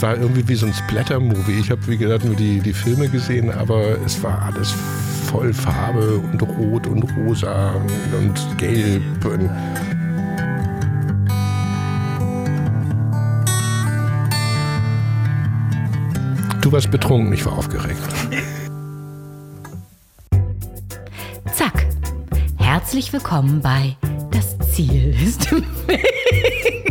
es war irgendwie wie so ein Splatter-Movie. Ich habe, wie gesagt, nur die, die Filme gesehen, aber es war alles voll Farbe und Rot und Rosa und Gelb. Und du warst betrunken, ich war aufgeregt. Zack. Herzlich willkommen bei Das Ziel ist im Weg.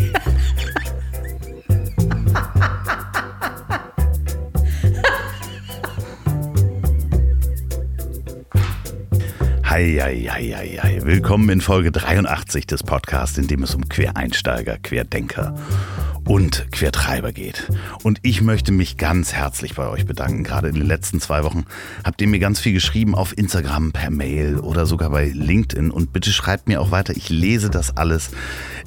Eieieiei. Willkommen in Folge 83 des Podcasts, in dem es um Quereinsteiger, Querdenker und Quertreiber geht. Und ich möchte mich ganz herzlich bei euch bedanken. Gerade in den letzten zwei Wochen habt ihr mir ganz viel geschrieben auf Instagram, per Mail oder sogar bei LinkedIn. Und bitte schreibt mir auch weiter. Ich lese das alles.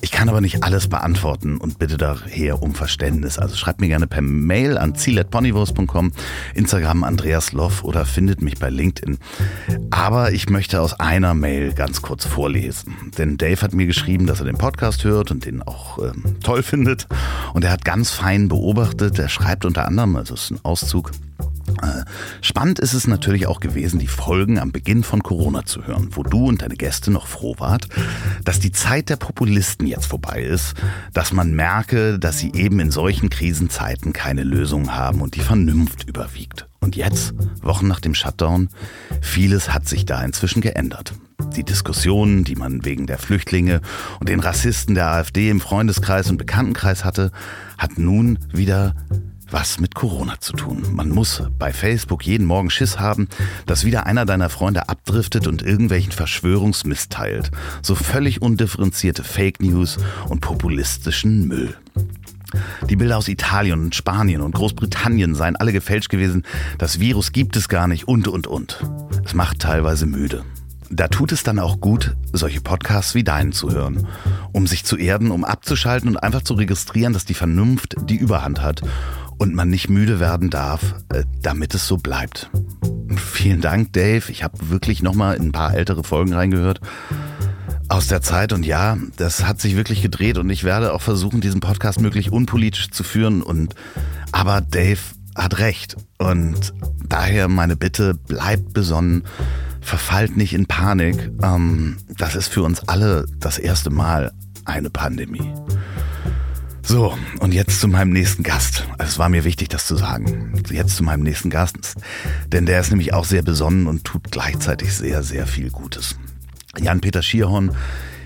Ich kann aber nicht alles beantworten und bitte daher um Verständnis. Also schreibt mir gerne per Mail an ziel.ponywurst.com, Instagram Andreas Loff oder findet mich bei LinkedIn. Aber ich möchte aus einer Mail ganz kurz vorlesen. Denn Dave hat mir geschrieben, dass er den Podcast hört und den auch ähm, toll findet. Und er hat ganz fein beobachtet, er schreibt unter anderem, also es ist ein Auszug, äh, Spannend ist es natürlich auch gewesen, die Folgen am Beginn von Corona zu hören, wo du und deine Gäste noch froh wart, dass die Zeit der Populisten jetzt vorbei ist, dass man merke, dass sie eben in solchen Krisenzeiten keine Lösung haben und die Vernunft überwiegt. Und jetzt, Wochen nach dem Shutdown, vieles hat sich da inzwischen geändert. Die Diskussionen, die man wegen der Flüchtlinge und den Rassisten der AfD im Freundeskreis und Bekanntenkreis hatte, hat nun wieder was mit Corona zu tun. Man muss bei Facebook jeden Morgen Schiss haben, dass wieder einer deiner Freunde abdriftet und irgendwelchen Verschwörungsmist teilt. So völlig undifferenzierte Fake News und populistischen Müll. Die Bilder aus Italien und Spanien und Großbritannien seien alle gefälscht gewesen. Das Virus gibt es gar nicht und, und, und. Es macht teilweise müde. Da tut es dann auch gut, solche Podcasts wie deinen zu hören, um sich zu erden, um abzuschalten und einfach zu registrieren, dass die Vernunft die Überhand hat und man nicht müde werden darf, äh, damit es so bleibt. Vielen Dank, Dave. Ich habe wirklich nochmal in ein paar ältere Folgen reingehört aus der Zeit. Und ja, das hat sich wirklich gedreht. Und ich werde auch versuchen, diesen Podcast möglich unpolitisch zu führen. Und aber Dave hat recht. Und daher meine Bitte, bleibt besonnen verfallt nicht in Panik. Ähm, das ist für uns alle das erste Mal eine Pandemie. So, und jetzt zu meinem nächsten Gast. Es war mir wichtig, das zu sagen. Jetzt zu meinem nächsten Gast. Denn der ist nämlich auch sehr besonnen und tut gleichzeitig sehr, sehr viel Gutes. Jan-Peter Schierhorn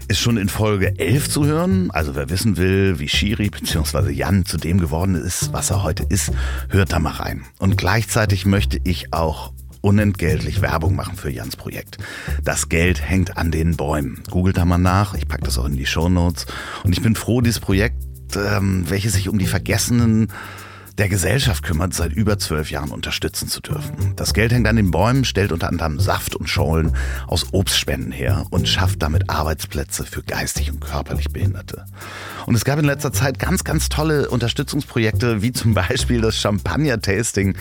ist schon in Folge 11 zu hören. Also wer wissen will, wie Schiri bzw. Jan zu dem geworden ist, was er heute ist, hört da mal rein. Und gleichzeitig möchte ich auch unentgeltlich Werbung machen für Jans Projekt. Das Geld hängt an den Bäumen. Googelt da mal nach, ich packe das auch in die Show Notes. Und ich bin froh, dieses Projekt, ähm, welches sich um die Vergessenen der Gesellschaft kümmert, seit über zwölf Jahren unterstützen zu dürfen. Das Geld hängt an den Bäumen, stellt unter anderem Saft und Schollen aus Obstspenden her und schafft damit Arbeitsplätze für geistig und körperlich Behinderte. Und es gab in letzter Zeit ganz, ganz tolle Unterstützungsprojekte, wie zum Beispiel das Champagner-Tasting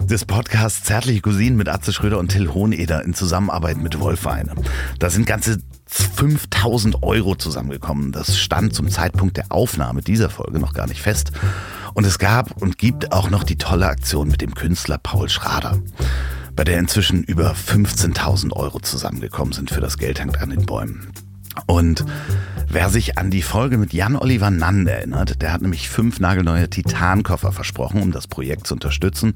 des Podcasts Zärtliche Cousinen mit Atze Schröder und Till Hoheneder in Zusammenarbeit mit Wolfweine. Da sind ganze 5000 Euro zusammengekommen. Das stand zum Zeitpunkt der Aufnahme dieser Folge noch gar nicht fest. Und es gab und gibt auch noch die tolle Aktion mit dem Künstler Paul Schrader, bei der inzwischen über 15.000 Euro zusammengekommen sind für das Geld hängt an den Bäumen. Und wer sich an die Folge mit Jan-Oliver Nann erinnert, der hat nämlich fünf nagelneue Titankoffer versprochen, um das Projekt zu unterstützen.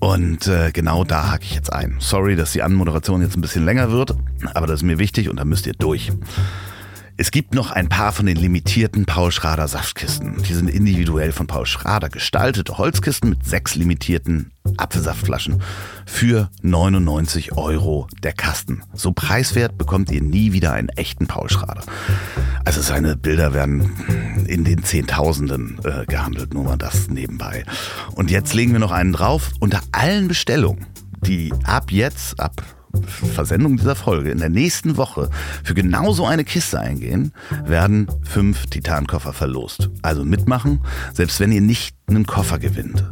Und äh, genau da hake ich jetzt ein. Sorry, dass die Anmoderation jetzt ein bisschen länger wird, aber das ist mir wichtig und da müsst ihr durch. Es gibt noch ein paar von den limitierten Paul Schrader Saftkisten. Die sind individuell von Paul Schrader gestaltete Holzkisten mit sechs limitierten Apfelsaftflaschen für 99 Euro der Kasten. So preiswert bekommt ihr nie wieder einen echten Paul Schrader. Also seine Bilder werden in den Zehntausenden äh, gehandelt, nur mal das nebenbei. Und jetzt legen wir noch einen drauf. Unter allen Bestellungen, die ab jetzt, ab Versendung dieser Folge in der nächsten Woche für genau so eine Kiste eingehen, werden fünf Titankoffer verlost. Also mitmachen, selbst wenn ihr nicht einen Koffer gewinnt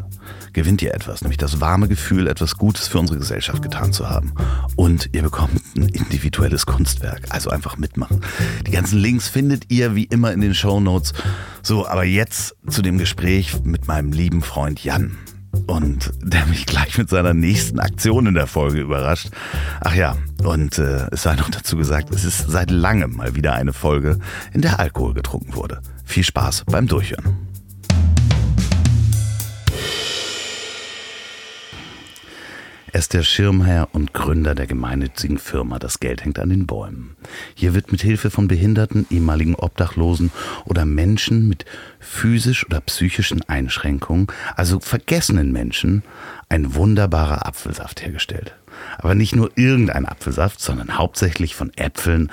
gewinnt ihr etwas, nämlich das warme Gefühl, etwas Gutes für unsere Gesellschaft getan zu haben. Und ihr bekommt ein individuelles Kunstwerk. Also einfach mitmachen. Die ganzen Links findet ihr wie immer in den Show Notes. So, aber jetzt zu dem Gespräch mit meinem lieben Freund Jan. Und der mich gleich mit seiner nächsten Aktion in der Folge überrascht. Ach ja, und äh, es sei noch dazu gesagt, es ist seit langem mal wieder eine Folge, in der Alkohol getrunken wurde. Viel Spaß beim Durchhören. Er ist der Schirmherr und Gründer der gemeinnützigen Firma Das Geld hängt an den Bäumen. Hier wird mit Hilfe von Behinderten, ehemaligen Obdachlosen oder Menschen mit physisch oder psychischen Einschränkungen, also vergessenen Menschen, ein wunderbarer Apfelsaft hergestellt. Aber nicht nur irgendein Apfelsaft, sondern hauptsächlich von Äpfeln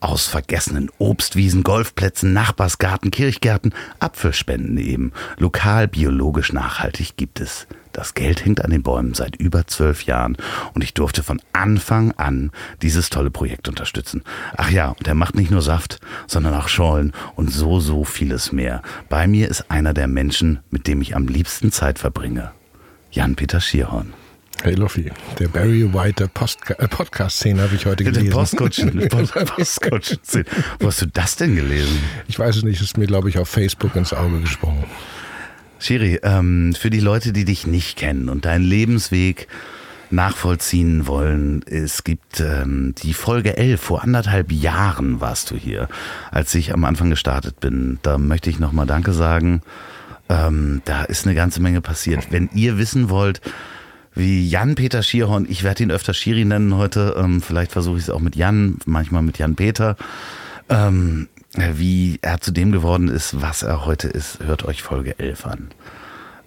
aus vergessenen Obstwiesen, Golfplätzen, Nachbarsgarten, Kirchgärten, Apfelspenden eben. Lokal, biologisch, nachhaltig gibt es das Geld hängt an den Bäumen seit über zwölf Jahren und ich durfte von Anfang an dieses tolle Projekt unterstützen. Ach ja, und er macht nicht nur Saft, sondern auch Schollen und so, so vieles mehr. Bei mir ist einer der Menschen, mit dem ich am liebsten Zeit verbringe. Jan-Peter Schierhorn. Hey Loffi, der Barry White äh, Podcast-Szene habe ich heute gelesen. Postkutschen, Postkutschen Wo hast du das denn gelesen? Ich weiß es nicht, ist mir, glaube ich, auf Facebook ins Auge gesprungen. Shiri, ähm, für die Leute, die dich nicht kennen und deinen Lebensweg nachvollziehen wollen, es gibt ähm, die Folge 11, vor anderthalb Jahren warst du hier, als ich am Anfang gestartet bin. Da möchte ich nochmal Danke sagen. Ähm, da ist eine ganze Menge passiert. Wenn ihr wissen wollt, wie Jan-Peter Schierhorn, ich werde ihn öfter Schiri nennen heute, ähm, vielleicht versuche ich es auch mit Jan, manchmal mit Jan-Peter. Ähm, wie er zu dem geworden ist, was er heute ist, hört euch Folge 11 an.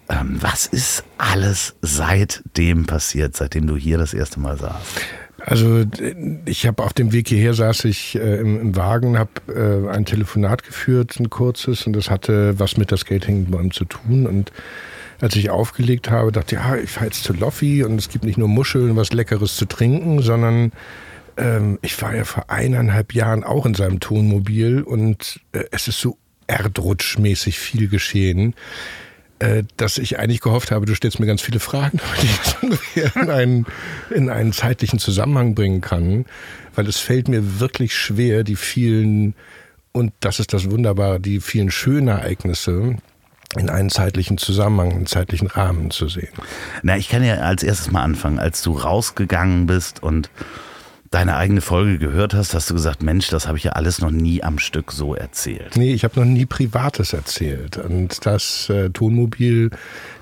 Ähm, was ist alles seitdem passiert, seitdem du hier das erste Mal saßt? Also ich habe auf dem Weg hierher saß ich äh, im, im, Wagen, habe äh, ein Telefonat geführt, ein kurzes, und das hatte was mit der Skating zu tun. Und als ich aufgelegt habe, dachte ich, ja, ich fahre jetzt zu Loffi und es gibt nicht nur Muscheln, was Leckeres zu trinken, sondern ähm, ich war ja vor eineinhalb Jahren auch in seinem Tonmobil und äh, es ist so erdrutschmäßig viel geschehen, äh, dass ich eigentlich gehofft habe, du stellst mir ganz viele Fragen, die ich in einen, in einen zeitlichen Zusammenhang bringen kann, weil es fällt mir wirklich schwer, die vielen, und das ist das Wunderbare, die vielen schönen Ereignisse, in einen zeitlichen Zusammenhang, einen zeitlichen Rahmen zu sehen. Na, ich kann ja als erstes mal anfangen, als du rausgegangen bist und deine eigene Folge gehört hast, hast du gesagt, Mensch, das habe ich ja alles noch nie am Stück so erzählt. Nee, ich habe noch nie Privates erzählt. Und das äh, Tonmobil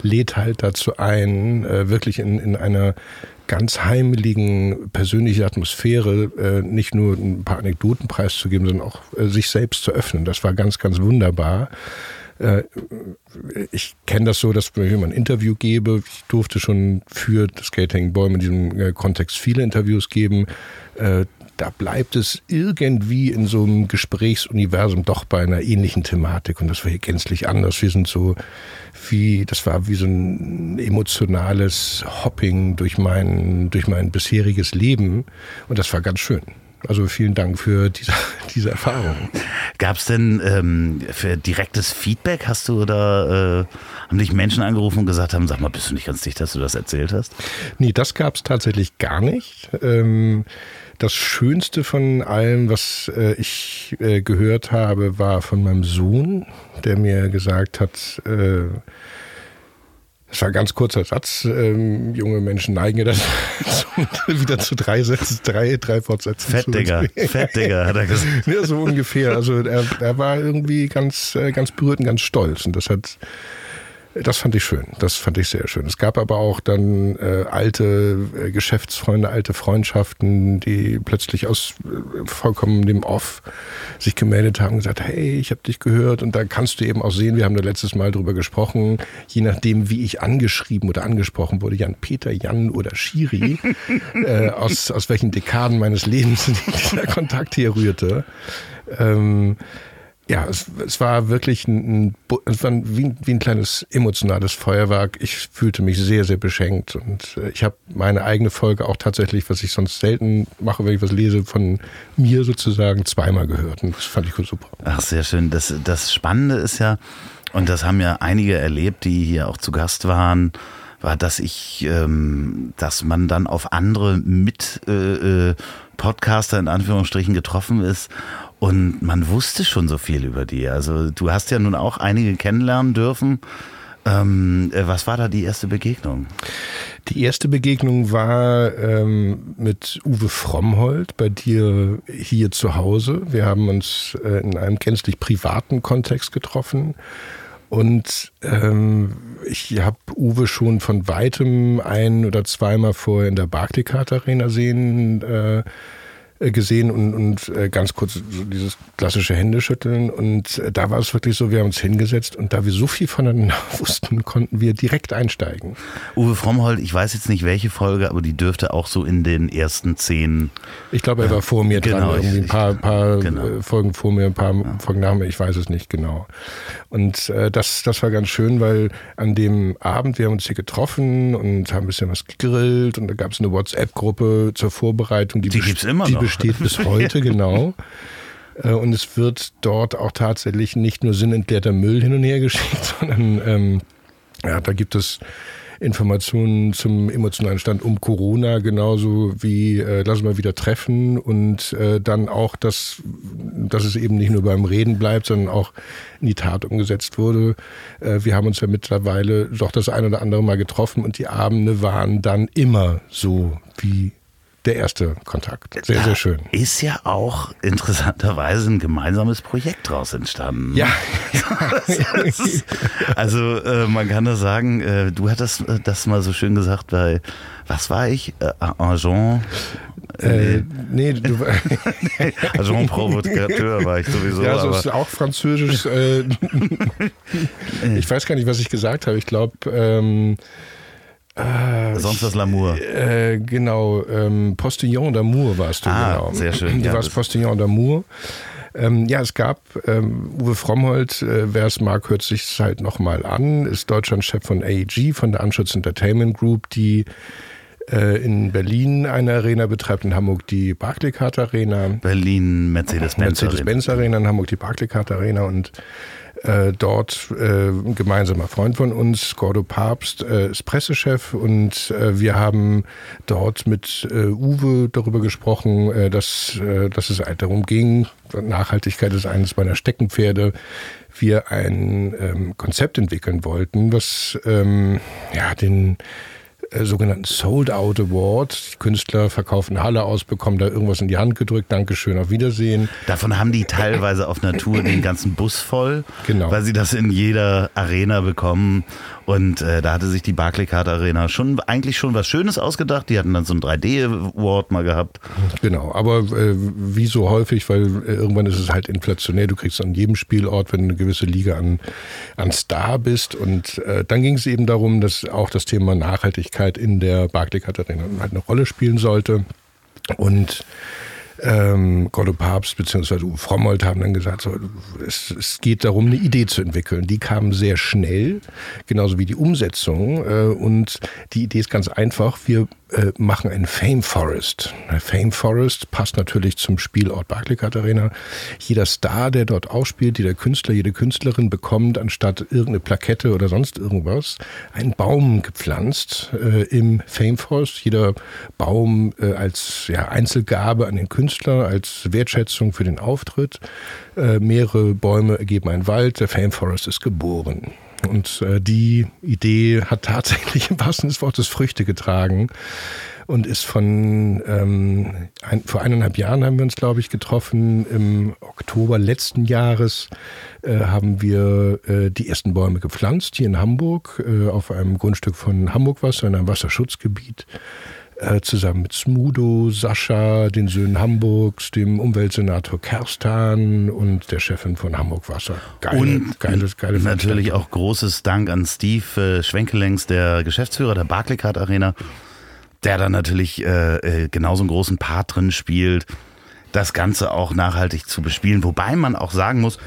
lädt halt dazu ein, äh, wirklich in, in einer ganz heimeligen persönlichen Atmosphäre äh, nicht nur ein paar Anekdoten preiszugeben, sondern auch äh, sich selbst zu öffnen. Das war ganz, ganz wunderbar. Äh, ich kenne das so, dass wenn ich ein Interview gebe, ich durfte schon für Skating Bäume in diesem äh, Kontext viele Interviews geben. Äh, da bleibt es irgendwie in so einem Gesprächsuniversum doch bei einer ähnlichen Thematik. Und das war hier gänzlich anders. Wir sind so wie, das war wie so ein emotionales Hopping durch mein, durch mein bisheriges Leben. Und das war ganz schön. Also vielen Dank für diese, diese Erfahrung. Gab es denn ähm, für direktes Feedback? Hast du oder äh, haben dich Menschen angerufen und gesagt haben, sag mal, bist du nicht ganz dicht, dass du das erzählt hast? Nee, das gab es tatsächlich gar nicht. Ähm, das Schönste von allem, was äh, ich äh, gehört habe, war von meinem Sohn, der mir gesagt hat, äh, das war ein ganz kurzer Satz. Ähm, junge Menschen neigen ja dann wieder zu drei Sätzen, drei, drei Fortsätzen. Fettdigger, Fettdigger, hat er gesagt. Ja, so ungefähr. Also er, er war irgendwie ganz, äh, ganz berührt und ganz stolz. Und das hat das fand ich schön. Das fand ich sehr schön. Es gab aber auch dann äh, alte äh, Geschäftsfreunde, alte Freundschaften, die plötzlich aus äh, vollkommen dem Off sich gemeldet haben und gesagt, hey, ich habe dich gehört. Und da kannst du eben auch sehen, wir haben da letztes Mal drüber gesprochen, je nachdem, wie ich angeschrieben oder angesprochen wurde, Jan Peter, Jan oder Schiri, äh, aus, aus welchen Dekaden meines Lebens dieser Kontakt hier rührte. Ähm, ja, es, es war wirklich ein, es war wie, ein, wie ein kleines emotionales Feuerwerk. Ich fühlte mich sehr, sehr beschenkt und äh, ich habe meine eigene Folge auch tatsächlich, was ich sonst selten mache, wenn ich was lese, von mir sozusagen zweimal gehört und das fand ich super. Ach, sehr schön. Das, das Spannende ist ja, und das haben ja einige erlebt, die hier auch zu Gast waren, war, dass ich, ähm, dass man dann auf andere mit äh, äh Podcaster in Anführungsstrichen getroffen ist und man wusste schon so viel über die. Also du hast ja nun auch einige kennenlernen dürfen. Ähm, äh, was war da die erste Begegnung? Die erste Begegnung war ähm, mit Uwe Frommhold bei dir hier zu Hause. Wir haben uns äh, in einem gänzlich privaten Kontext getroffen. Und ähm, ich habe Uwe schon von weitem ein oder zweimal vorher in der Barclaycard Arena sehen äh, gesehen und, und äh, ganz kurz so dieses klassische Händeschütteln. Und äh, da war es wirklich so, wir haben uns hingesetzt und da wir so viel voneinander wussten, konnten wir direkt einsteigen. Uwe Frommhold, ich weiß jetzt nicht welche Folge, aber die dürfte auch so in den ersten zehn. Ich glaube, er war vor mir genau, dran, irgendwie ein paar, paar genau. Folgen vor mir, ein paar ja. Folgen nach mir, ich weiß es nicht genau. Und äh, das, das war ganz schön, weil an dem Abend, wir haben uns hier getroffen und haben ein bisschen was gegrillt und da gab es eine WhatsApp-Gruppe zur Vorbereitung. Die, die gibt es immer noch besteht bis heute, genau. Äh, und es wird dort auch tatsächlich nicht nur sinnentleerter Müll hin und her geschickt, sondern ähm, ja, da gibt es Informationen zum emotionalen Stand um Corona, genauso wie äh, lass mal wieder treffen und äh, dann auch, dass, dass es eben nicht nur beim Reden bleibt, sondern auch in die Tat umgesetzt wurde. Äh, wir haben uns ja mittlerweile doch das ein oder andere Mal getroffen und die Abende waren dann immer so wie der erste Kontakt. Sehr, da sehr schön. Ist ja auch interessanterweise ein gemeinsames Projekt daraus entstanden. Ja. also äh, man kann das sagen, äh, du hattest äh, das mal so schön gesagt bei, was war ich? Äh, Agent? Äh, nee, du Agent Provocateur war ich sowieso. Ja, so ist auch französisch. Äh, ich weiß gar nicht, was ich gesagt habe. Ich glaube, ähm, äh, Sonst was L'amour. Äh, genau, ähm, Postillon d'Amour warst du, ah, genau. sehr schön. Du ja, warst Postillon d'Amour. Ähm, ja, es gab ähm, Uwe Frommhold, äh, wer es mag, hört sich es halt nochmal an, ist Deutschlandchef von AEG, von der Anschutz Entertainment Group, die äh, in Berlin eine Arena betreibt, in Hamburg die Barclaycard Arena. Berlin Mercedes-Benz Mercedes-Benz Arena, in Hamburg die Barclaycard Arena. Und äh, dort äh, ein gemeinsamer Freund von uns, Gordo Papst, äh, ist Pressechef. Und äh, wir haben dort mit äh, Uwe darüber gesprochen, äh, dass, äh, dass es halt darum ging, Nachhaltigkeit ist eines meiner Steckenpferde, wir ein ähm, Konzept entwickeln wollten, was ähm, ja den äh, sogenannten Sold Out Award. Die Künstler verkaufen Halle aus, bekommen da irgendwas in die Hand gedrückt. Dankeschön, auf Wiedersehen. Davon haben die teilweise auf Natur den ganzen Bus voll, genau. weil sie das in jeder Arena bekommen. Und äh, da hatte sich die Barclaycard Arena schon eigentlich schon was Schönes ausgedacht. Die hatten dann so ein 3D-Award mal gehabt. Genau, aber äh, wie so häufig, weil äh, irgendwann ist es halt inflationär. Du kriegst an jedem Spielort, wenn du eine gewisse Liga an, an Star bist. Und äh, dann ging es eben darum, dass auch das Thema Nachhaltigkeit in der Barclaycard Arena halt eine Rolle spielen sollte. Und ähm, Gotto Papst bzw. Uwe Frommold haben dann gesagt, so, es, es, geht darum, eine Idee zu entwickeln. Die kam sehr schnell, genauso wie die Umsetzung. Äh, und die Idee ist ganz einfach. Wir äh, machen ein Fame Forest. Fame Forest passt natürlich zum Spielort Barclaycard Arena. Jeder Star, der dort ausspielt, jeder Künstler, jede Künstlerin bekommt anstatt irgendeine Plakette oder sonst irgendwas einen Baum gepflanzt äh, im Fame Forest. Jeder Baum äh, als ja, Einzelgabe an den Künstler, als Wertschätzung für den Auftritt. Äh, mehrere Bäume ergeben einen Wald. Der Fame Forest ist geboren. Und äh, die Idee hat tatsächlich im wahrsten des Wortes Früchte getragen und ist von ähm, ein, vor eineinhalb Jahren haben wir uns, glaube ich, getroffen. Im Oktober letzten Jahres äh, haben wir äh, die ersten Bäume gepflanzt hier in Hamburg äh, auf einem Grundstück von Hamburgwasser in einem Wasserschutzgebiet. Äh, zusammen mit Smudo, Sascha, den Söhnen Hamburgs, dem Umweltsenator Kerstan und der Chefin von Hamburg Wasser. Geile, und geile, geile natürlich auch großes Dank an Steve äh, Schwenkelengs, der Geschäftsführer der Barclaycard Arena, der da natürlich äh, äh, genauso einen großen Part drin spielt, das Ganze auch nachhaltig zu bespielen. Wobei man auch sagen muss,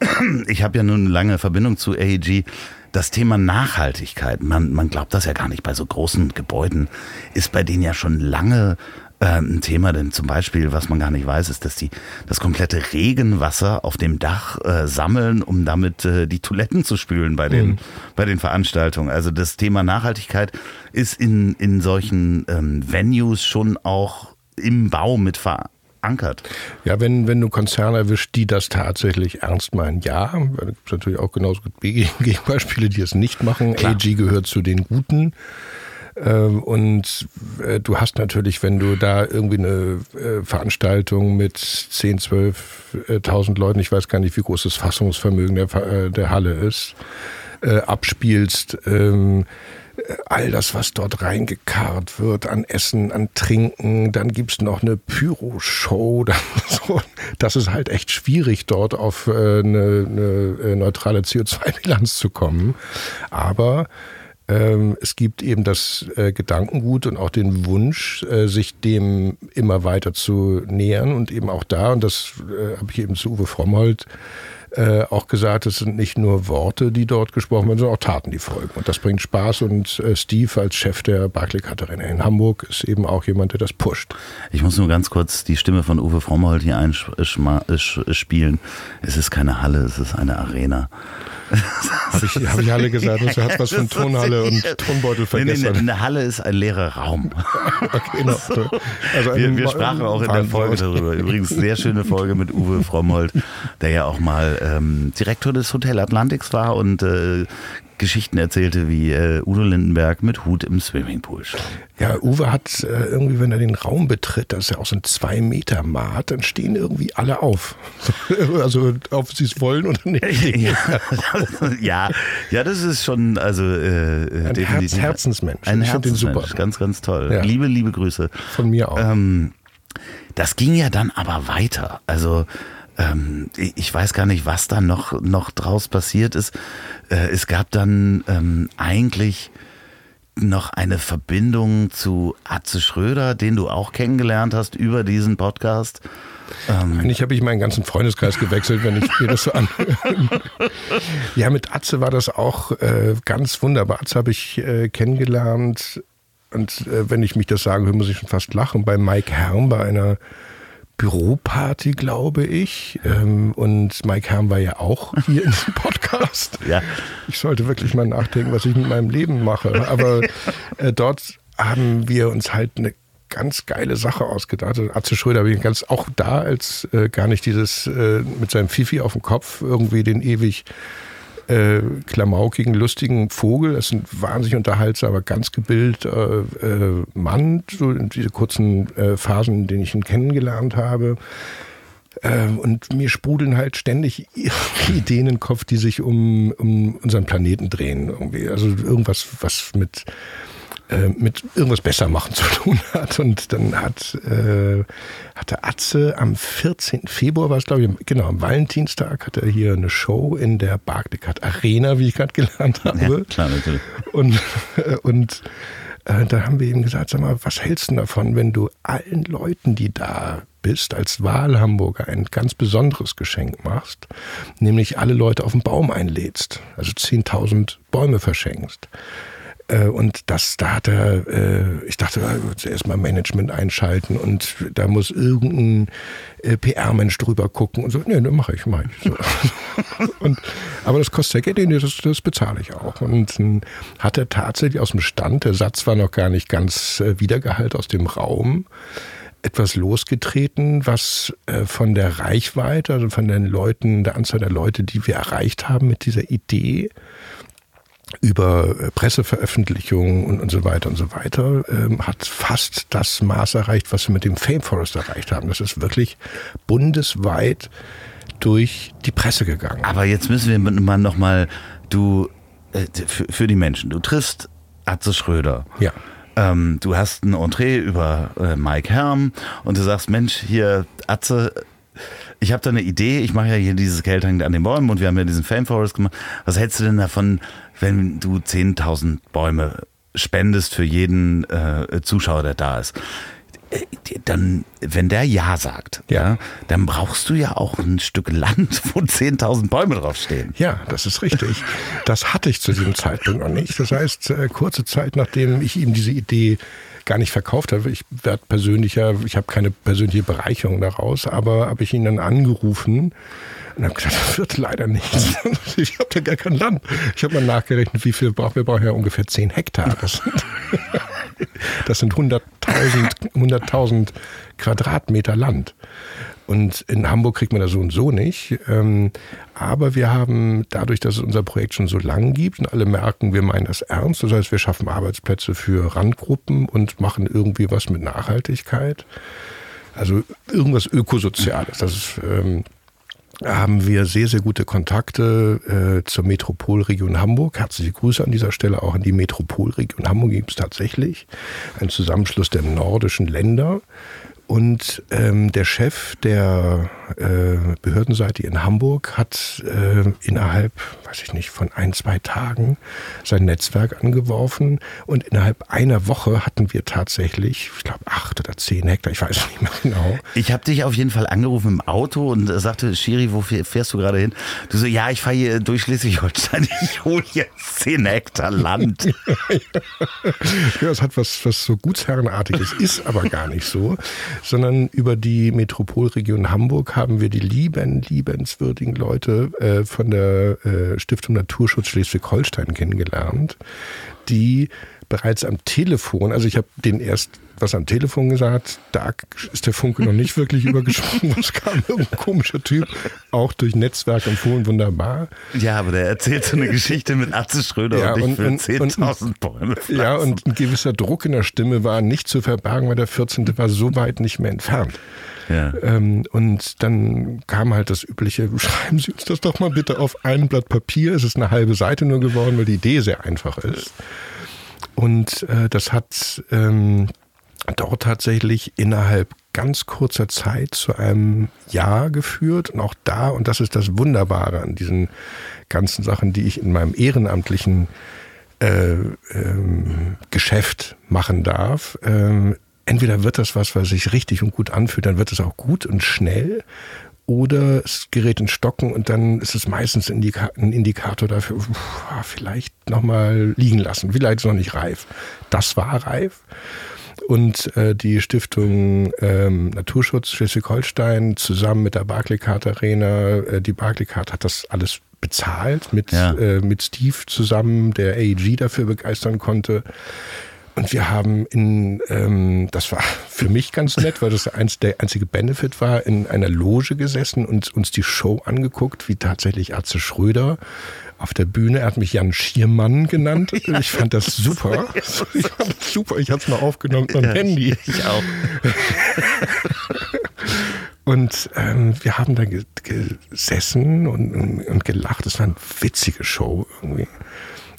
ich habe ja nun eine lange Verbindung zu AEG. Das Thema Nachhaltigkeit, man, man glaubt das ja gar nicht bei so großen Gebäuden, ist bei denen ja schon lange äh, ein Thema, denn zum Beispiel, was man gar nicht weiß, ist, dass die das komplette Regenwasser auf dem Dach äh, sammeln, um damit äh, die Toiletten zu spülen bei den, mhm. bei den Veranstaltungen. Also das Thema Nachhaltigkeit ist in, in solchen ähm, Venues schon auch im Bau mit verankert verankert. Ja, wenn, wenn du Konzerne erwischt, die das tatsächlich ernst meinen, ja. Da gibt es natürlich auch genauso Gegenbeispiele, die es nicht machen. Klar. AG gehört zu den Guten. Ähm, und äh, du hast natürlich, wenn du da irgendwie eine äh, Veranstaltung mit 10, 12.000 Leuten, ich weiß gar nicht, wie groß das Fassungsvermögen der, äh, der Halle ist, abspielst, ähm, all das, was dort reingekarrt wird an Essen, an Trinken, dann gibt's noch eine Pyro-Show. Das ist halt echt schwierig, dort auf äh, eine, eine äh, neutrale CO2-Bilanz zu kommen. Aber ähm, es gibt eben das äh, Gedankengut und auch den Wunsch, sich dem immer weiter zu nähern und eben auch da, und das habe ich eben zu Uwe Frommholt äh, auch gesagt, es sind nicht nur Worte, die dort gesprochen werden, sondern auch Taten, die folgen. Und das bringt Spaß. Und äh, Steve als Chef der Barclaycard Arena in Hamburg ist eben auch jemand, der das pusht. Ich muss nur ganz kurz die Stimme von Uwe Frommold hier einspielen. Es ist keine Halle, es ist eine Arena. Habe ich, hab ich Halle gesagt? Das hat was von Tonhalle und Tonbeutel vergessen. Nee, nee, eine Halle ist ein leerer Raum. okay, no. also wir, wir sprachen auch in der Folge darüber. Übrigens, sehr schöne Folge mit Uwe Frommold, der ja auch mal ähm, Direktor des Hotel Atlantics war und äh, Geschichten erzählte, wie äh, Udo Lindenberg mit Hut im Swimmingpool stand. Ja, Uwe hat äh, irgendwie, wenn er den Raum betritt, das ist ja auch so ein Zwei-Meter-Maat, dann stehen irgendwie alle auf. also, ob sie es wollen oder nicht. ja, ja, ja, das ist schon, also äh, äh ein Herz, Herzensmensch. Ein ich Herzensmensch, super. ganz, ganz toll. Ja. Liebe, liebe Grüße. Von mir auch. Ähm, das ging ja dann aber weiter. Also ähm, ich weiß gar nicht, was da noch, noch draus passiert ist. Äh, es gab dann ähm, eigentlich noch eine Verbindung zu Atze Schröder, den du auch kennengelernt hast über diesen Podcast. Ähm Eigentlich habe ich meinen ganzen Freundeskreis gewechselt, wenn ich mir das so anhöre. ja, mit Atze war das auch äh, ganz wunderbar. Atze habe ich äh, kennengelernt und äh, wenn ich mich das sage, muss ich schon fast lachen. Bei Mike Herm, bei einer Büroparty, glaube ich. Ähm, und Mike Herm war ja auch hier in diesem Podcast. ja. Ich sollte wirklich mal nachdenken, was ich mit meinem Leben mache. Aber äh, dort haben wir uns halt eine ganz geile Sache ausgedacht. Atze Schröder bin ich ganz auch da, als äh, gar nicht dieses äh, mit seinem Fifi auf dem Kopf irgendwie den ewig äh, klamaukigen, lustigen Vogel. Das ist ein wahnsinnig unterhaltsamer, ganz gebildeter äh, Mann, so in diese kurzen äh, Phasen, in denen ich ihn kennengelernt habe. Äh, und mir sprudeln halt ständig Ideen in den Kopf, die sich um, um unseren Planeten drehen. Irgendwie. Also irgendwas, was mit äh, mit irgendwas besser machen zu tun hat. Und dann hat, äh, hatte Atze am 14. Februar, war es glaube ich, genau, am Valentinstag hat er hier eine Show in der Barclaycard Arena, wie ich gerade gelernt habe. Ja, klar, natürlich. Und, äh, und äh, da haben wir ihm gesagt, sag mal, was hältst du davon, wenn du allen Leuten, die da bist, als Wahlhamburger ein ganz besonderes Geschenk machst, nämlich alle Leute auf den Baum einlädst, also 10.000 Bäume verschenkst. Äh, und das, da hat er, äh, ich dachte, zuerst mal Management einschalten und da muss irgendein äh, PR-Mensch drüber gucken und so. Nee, das mache ich, mache ich. So. und, aber das kostet ja Geld, nee, das, das bezahle ich auch. Und dann hat er tatsächlich aus dem Stand, der Satz war noch gar nicht ganz wiedergehalt aus dem Raum, etwas losgetreten, was von der Reichweite, also von den Leuten, der Anzahl der Leute, die wir erreicht haben mit dieser Idee, über äh, Presseveröffentlichungen und, und so weiter und so weiter, ähm, hat fast das Maß erreicht, was wir mit dem Fame Forest erreicht haben. Das ist wirklich bundesweit durch die Presse gegangen. Aber jetzt müssen wir mal nochmal, du, äh, für, für die Menschen, du triffst Atze Schröder. Ja. Ähm, du hast ein Entree über äh, Mike Herm und du sagst, Mensch, hier, Atze, ich habe da eine Idee, ich mache ja hier dieses Geldhang an den Bäumen und wir haben ja diesen Fame Forest gemacht. Was hältst du denn davon, wenn du 10.000 Bäume spendest für jeden äh, Zuschauer, der da ist? äh, dann, wenn der Ja sagt, ja. ja. dann brauchst du ja auch ein Stück Land, wo 10.000 Bäume draufstehen. Ja, das ist richtig. Das hatte ich zu diesem Zeitpunkt noch nicht. Das heißt, äh, kurze Zeit nachdem ich ihm diese Idee gar nicht verkauft habe. Ich werde persönlicher, ich habe keine persönliche Bereicherung daraus, aber habe ich ihn dann angerufen und habe gesagt, das wird leider nichts. Ich habe ja gar kein Land. Ich habe mal nachgerechnet, wie viel brauchen wir brauchen ja ungefähr 10 Hektar. Das sind, das sind 100.000 100 Quadratmeter Land. Und in Hamburg kriegt man das so und so nicht. Ähm, aber wir haben dadurch, dass es unser Projekt schon so lang gibt und alle merken, wir meinen das ernst. Das heißt, wir schaffen Arbeitsplätze für Randgruppen und machen irgendwie was mit Nachhaltigkeit. Also irgendwas Ökosoziales. Das ist, ähm, haben wir sehr, sehr gute Kontakte äh, zur Metropolregion Hamburg. Herzliche Grüße an dieser Stelle auch an die Metropolregion Hamburg gibt es tatsächlich. Ein Zusammenschluss der nordischen Länder. Und ähm, der Chef der äh, Behördenseite in Hamburg hat äh, innerhalb, weiß ich nicht, von ein, zwei Tagen sein Netzwerk angeworfen. Und innerhalb einer Woche hatten wir tatsächlich, ich glaube, acht oder zehn Hektar, ich weiß nicht mehr genau. Ich habe dich auf jeden Fall angerufen im Auto und sagte, Schiri, wo fährst du gerade hin? Du so, ja, ich fahre hier durch Schleswig-Holstein, ich hole jetzt zehn Hektar Land. ja, das hat was, was so Gutsherrenartiges, ist aber gar nicht so sondern über die Metropolregion Hamburg haben wir die lieben, liebenswürdigen Leute äh, von der äh, Stiftung Naturschutz Schleswig-Holstein kennengelernt, die bereits am Telefon, also ich habe den erst was am Telefon gesagt, da ist der Funke noch nicht wirklich übergesprungen. Es kam irgendein komischer Typ, auch durch Netzwerk empfohlen, wunderbar. Ja, aber der erzählt so eine Geschichte mit Atze Schröder ja, und, und für 10.000 Bäume. Pflanzen. Ja, und ein gewisser Druck in der Stimme war nicht zu verbergen, weil der 14. war so weit nicht mehr entfernt. Ja. Ähm, und dann kam halt das übliche, schreiben Sie uns das doch mal bitte auf ein Blatt Papier. Es ist eine halbe Seite nur geworden, weil die Idee sehr einfach ist. Und äh, das hat ähm, dort tatsächlich innerhalb ganz kurzer Zeit zu einem Ja geführt. Und auch da, und das ist das Wunderbare an diesen ganzen Sachen, die ich in meinem ehrenamtlichen äh, ähm, Geschäft machen darf. Ähm, entweder wird das was, was sich richtig und gut anfühlt, dann wird es auch gut und schnell. Oder es gerät in Stocken und dann ist es meistens ein Indikator dafür, vielleicht nochmal liegen lassen. Vielleicht ist noch nicht reif. Das war reif und äh, die Stiftung ähm, Naturschutz Schleswig-Holstein zusammen mit der Barclaycard Arena. Äh, die Barclaycard hat das alles bezahlt mit, ja. äh, mit Steve zusammen, der AEG dafür begeistern konnte. Und wir haben in, ähm, das war für mich ganz nett, weil das eins, der einzige Benefit war, in einer Loge gesessen und uns die Show angeguckt, wie tatsächlich Arze Schröder auf der Bühne. Er hat mich Jan Schiermann genannt. Ja, ich fand das super. Ich fand das super. Ich hatte es mal aufgenommen am ja, Handy. Ich auch. Und ähm, wir haben da gesessen und, und, gelacht. Es war eine witzige Show irgendwie.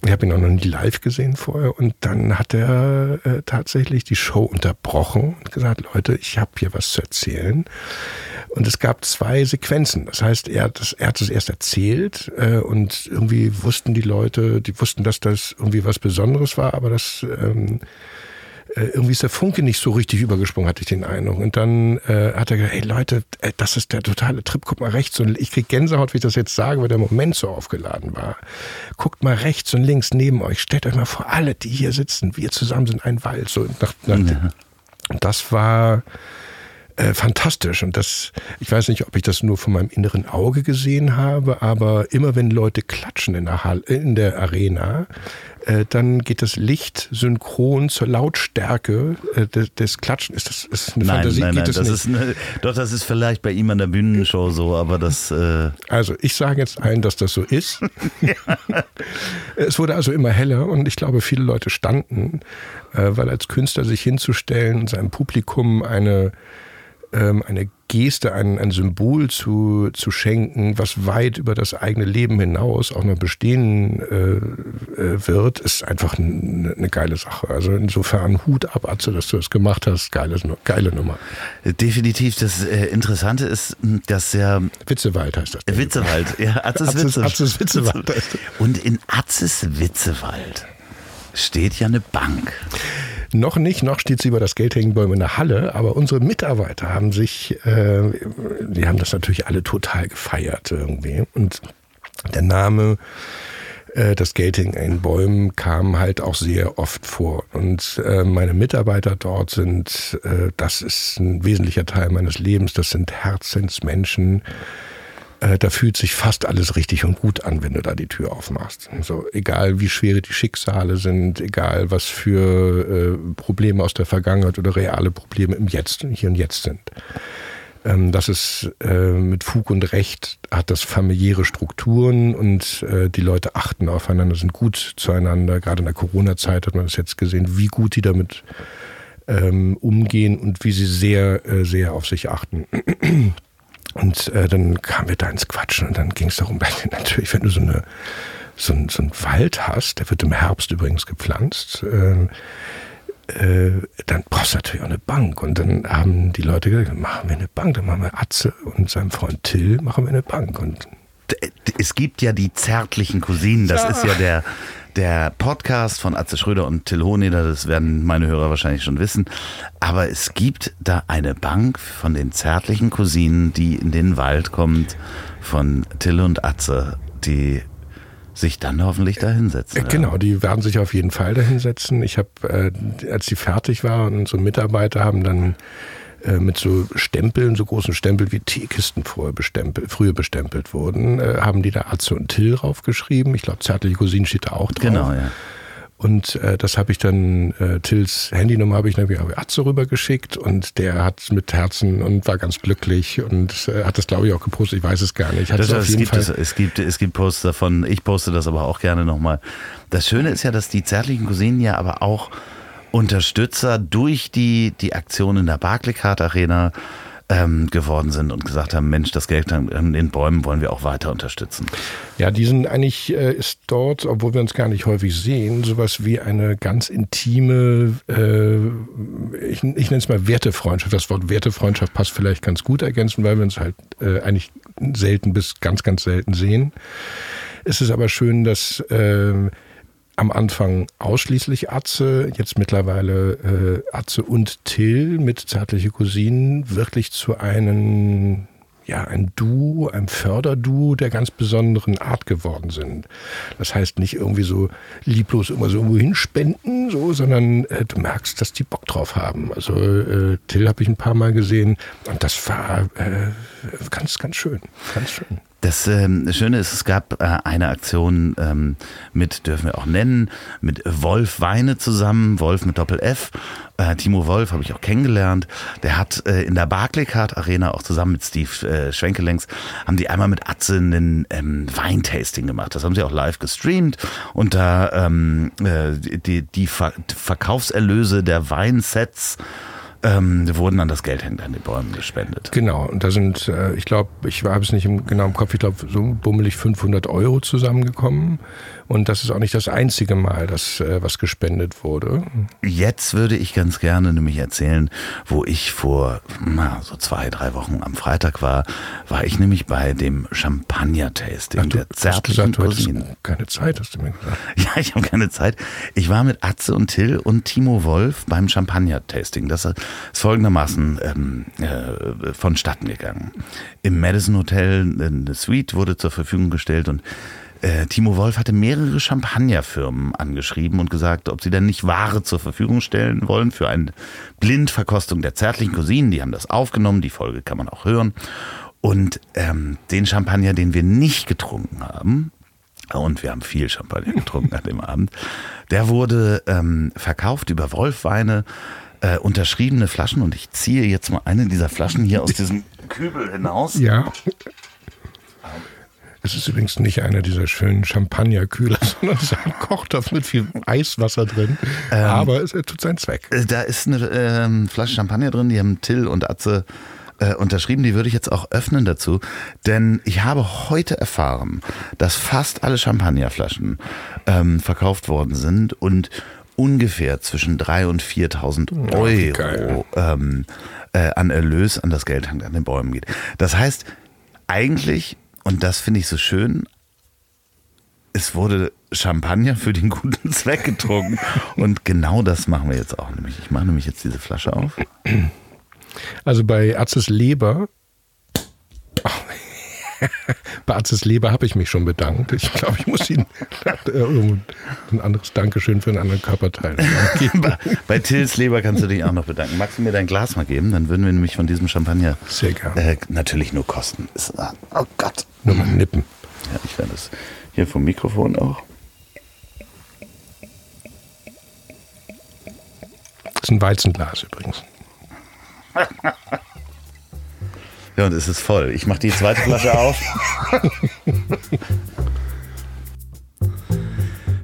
Ich habe ihn auch noch nie live gesehen vorher. Und dann hat er äh, tatsächlich die Show unterbrochen und gesagt, Leute, ich habe hier was zu erzählen. Und es gab zwei Sequenzen. Das heißt, er hat, das, er hat es erst erzählt äh, und irgendwie wussten die Leute, die wussten, dass das irgendwie was Besonderes war, aber das ähm, äh, irgendwie ist der Funke nicht so richtig übergesprungen, hatte ich den Eindruck. Und dann äh, hat er gesagt, hey Leute, äh, das ist der totale Trip, guck mal rechts und ich krieg Gänsehaut, wie ich das jetzt sage, weil der Moment so aufgeladen war. Guckt mal rechts und links neben euch, stellt euch mal vor, alle, die hier sitzen, wir zusammen sind ein Wald. So nach, nach ja. Und das war äh, fantastisch. Und das, ich weiß nicht, ob ich das nur von meinem inneren Auge gesehen habe, aber immer wenn Leute klatschen in der, Hall, in der Arena, äh, dann geht das Licht synchron zur Lautstärke äh, des, des Klatschen. Ist das ist eine nein, Fantasie? Nein, nein, das, das ist eine, doch, das ist vielleicht bei ihm an der Bühnenshow so, aber das. Äh also ich sage jetzt allen, dass das so ist. es wurde also immer heller und ich glaube, viele Leute standen, äh, weil als Künstler sich hinzustellen und seinem Publikum eine ähm, eine Geste, ein, ein Symbol zu, zu schenken, was weit über das eigene Leben hinaus auch noch bestehen äh, äh wird, ist einfach eine, eine geile Sache. Also insofern Hut ab, Atze, dass du das gemacht hast. Geile, geile Nummer. Definitiv. Das äh, Interessante ist, dass der... Witzewald heißt das. Witzewald, ja. Atzes, Atzes. Atzes Witzewald. Und in Atzes Witzewald steht ja eine Bank. Noch nicht, noch steht sie über das Geld hängen Bäume in der Halle, aber unsere Mitarbeiter haben sich, äh, die haben das natürlich alle total gefeiert irgendwie. Und der Name äh, das hängen in Bäumen kam halt auch sehr oft vor. Und äh, meine Mitarbeiter dort sind, äh, das ist ein wesentlicher Teil meines Lebens, das sind Herzensmenschen, äh, da fühlt sich fast alles richtig und gut an, wenn du da die Tür aufmachst. So, egal wie schwere die Schicksale sind, egal was für äh, Probleme aus der Vergangenheit oder reale Probleme im Jetzt, hier und jetzt sind. Ähm, das ist äh, mit Fug und Recht hat das familiäre Strukturen und äh, die Leute achten aufeinander, sind gut zueinander. Gerade in der Corona-Zeit hat man das jetzt gesehen, wie gut die damit ähm, umgehen und wie sie sehr, äh, sehr auf sich achten. Und äh, dann kamen wir da ins Quatschen und dann ging es darum, natürlich, wenn du so, eine, so, ein, so einen Wald hast, der wird im Herbst übrigens gepflanzt, äh, äh, dann brauchst du natürlich auch eine Bank. Und dann haben die Leute gesagt, machen wir eine Bank, dann machen wir Atze und seinem Freund Till, machen wir eine Bank. Und es gibt ja die zärtlichen Cousinen, das ja. ist ja der, der Podcast von Atze Schröder und Till Hohneder, das werden meine Hörer wahrscheinlich schon wissen. Aber es gibt da eine Bank von den zärtlichen Cousinen, die in den Wald kommt, von Till und Atze, die sich dann hoffentlich da hinsetzen. Ja. Genau, die werden sich auf jeden Fall da hinsetzen. Ich habe, äh, als die fertig war und unsere Mitarbeiter haben dann mit so Stempeln, so großen Stempeln wie Teekisten früher bestempelt, früher bestempelt wurden, äh, haben die da Atze und Till draufgeschrieben. Ich glaube, zärtliche Cousinen steht da auch drauf. Genau, ja. Und äh, das habe ich dann, äh, Tills Handynummer habe ich dann wieder Atze rübergeschickt und der hat mit Herzen und war ganz glücklich und äh, hat das glaube ich auch gepostet, ich weiß es gar nicht. Das, es, gibt es, es, gibt, es gibt Posts davon, ich poste das aber auch gerne nochmal. Das Schöne ist ja, dass die zärtlichen Cousinen ja aber auch Unterstützer durch die, die Aktion in der Barclaycard Arena ähm, geworden sind und gesagt haben, Mensch, das Geld an den Bäumen wollen wir auch weiter unterstützen. Ja, die sind eigentlich, äh, ist dort, obwohl wir uns gar nicht häufig sehen, sowas wie eine ganz intime, äh, ich, ich nenne es mal Wertefreundschaft. Das Wort Wertefreundschaft passt vielleicht ganz gut ergänzen, weil wir uns halt äh, eigentlich selten bis ganz, ganz selten sehen. Es ist aber schön, dass äh, am Anfang ausschließlich Atze, jetzt mittlerweile äh, Atze und Till mit zärtliche Cousinen wirklich zu einem ja, ein Duo, ein Förderduo der ganz besonderen Art geworden sind. Das heißt nicht irgendwie so lieblos immer so irgendwo hinspenden, so, sondern äh, du merkst, dass die Bock drauf haben. Also äh, Till habe ich ein paar Mal gesehen und das war äh, ganz, ganz schön, ganz schön. Das ähm, Schöne ist, es gab äh, eine Aktion ähm, mit, dürfen wir auch nennen, mit Wolf Weine zusammen, Wolf mit Doppel-F. Äh, Timo Wolf habe ich auch kennengelernt. Der hat äh, in der Barclaycard Arena auch zusammen mit Steve äh, Schwenkelengs, haben die einmal mit Atze einen ähm, Weintasting gemacht. Das haben sie auch live gestreamt und da ähm, äh, die, die Ver Verkaufserlöse der Weinsets ähm, wurden dann das Geld an den Bäumen gespendet. Genau, und da sind, äh, ich glaube, ich habe es nicht im, genau im Kopf, ich glaube, so bummelig 500 Euro zusammengekommen. Und das ist auch nicht das einzige Mal, dass äh, was gespendet wurde. Jetzt würde ich ganz gerne nämlich erzählen, wo ich vor na, so zwei, drei Wochen am Freitag war, war ich nämlich bei dem Champagner-Tasting Ach, du der zärtlichen gesagt, Cousinen. Du keine Zeit, hast du mir gesagt. Ja, ich habe keine Zeit. Ich war mit Atze und Till und Timo Wolf beim Champagner-Tasting. Das ist folgendermaßen ähm, äh, vonstatten gegangen. Im Madison Hotel eine Suite wurde zur Verfügung gestellt und äh, Timo Wolf hatte mehrere Champagnerfirmen angeschrieben und gesagt, ob sie denn nicht Ware zur Verfügung stellen wollen für eine Blindverkostung der zärtlichen Cousinen. Die haben das aufgenommen, die Folge kann man auch hören. Und ähm, den Champagner, den wir nicht getrunken haben, und wir haben viel Champagner getrunken an dem Abend, der wurde ähm, verkauft über Wolfweine, äh, unterschriebene Flaschen. Und ich ziehe jetzt mal eine dieser Flaschen hier aus diesem Kübel hinaus. Ja. Es ist übrigens nicht einer dieser schönen Champagnerkühler, sondern es ist ein Kochtopf mit viel Eiswasser drin. Ähm, aber es tut seinen Zweck. Äh, da ist eine ähm, Flasche Champagner drin, die haben Till und Atze äh, unterschrieben. Die würde ich jetzt auch öffnen dazu. Denn ich habe heute erfahren, dass fast alle Champagnerflaschen ähm, verkauft worden sind und ungefähr zwischen 3.000 und 4.000 Euro ähm, äh, an Erlös an das Geld an den Bäumen geht. Das heißt, eigentlich und das finde ich so schön, es wurde Champagner für den guten Zweck getrunken. Und genau das machen wir jetzt auch. Nämlich, ich mache nämlich jetzt diese Flasche auf. Also bei Arzes Leber. bei Arzes Leber habe ich mich schon bedankt. Ich glaube, ich muss Ihnen ein anderes Dankeschön für einen anderen Körperteil geben. bei, bei Tills Leber kannst du dich auch noch bedanken. Magst du mir dein Glas mal geben? Dann würden wir nämlich von diesem Champagner Sehr gerne. Äh, natürlich nur kosten. Oh Gott. Nur mal nippen. Ja, ich werde das hier vom Mikrofon auch. Das ist ein Weizenglas übrigens. Ja, und es ist voll. Ich mache die zweite Flasche auf.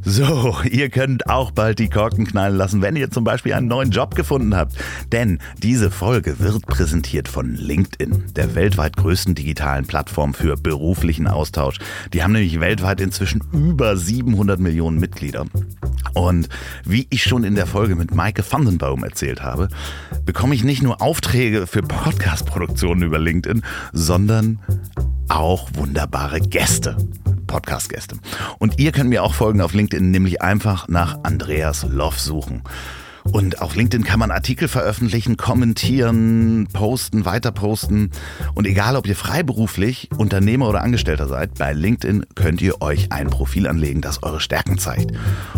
So, ihr könnt auch bald die Korken knallen lassen, wenn ihr zum Beispiel einen neuen Job gefunden habt. Denn diese Folge wird präsentiert von LinkedIn, der weltweit größten digitalen Plattform für beruflichen Austausch. Die haben nämlich weltweit inzwischen über 700 Millionen Mitglieder. Und wie ich schon in der Folge mit Maike Vandenbaum erzählt habe, bekomme ich nicht nur Aufträge für Podcast-Produktionen über LinkedIn, sondern auch wunderbare Gäste. Podcast-Gäste. Und ihr könnt mir auch folgen auf LinkedIn, nämlich einfach nach Andreas Love suchen. Und auf LinkedIn kann man Artikel veröffentlichen, kommentieren, posten, weiter posten. Und egal, ob ihr freiberuflich, Unternehmer oder Angestellter seid, bei LinkedIn könnt ihr euch ein Profil anlegen, das eure Stärken zeigt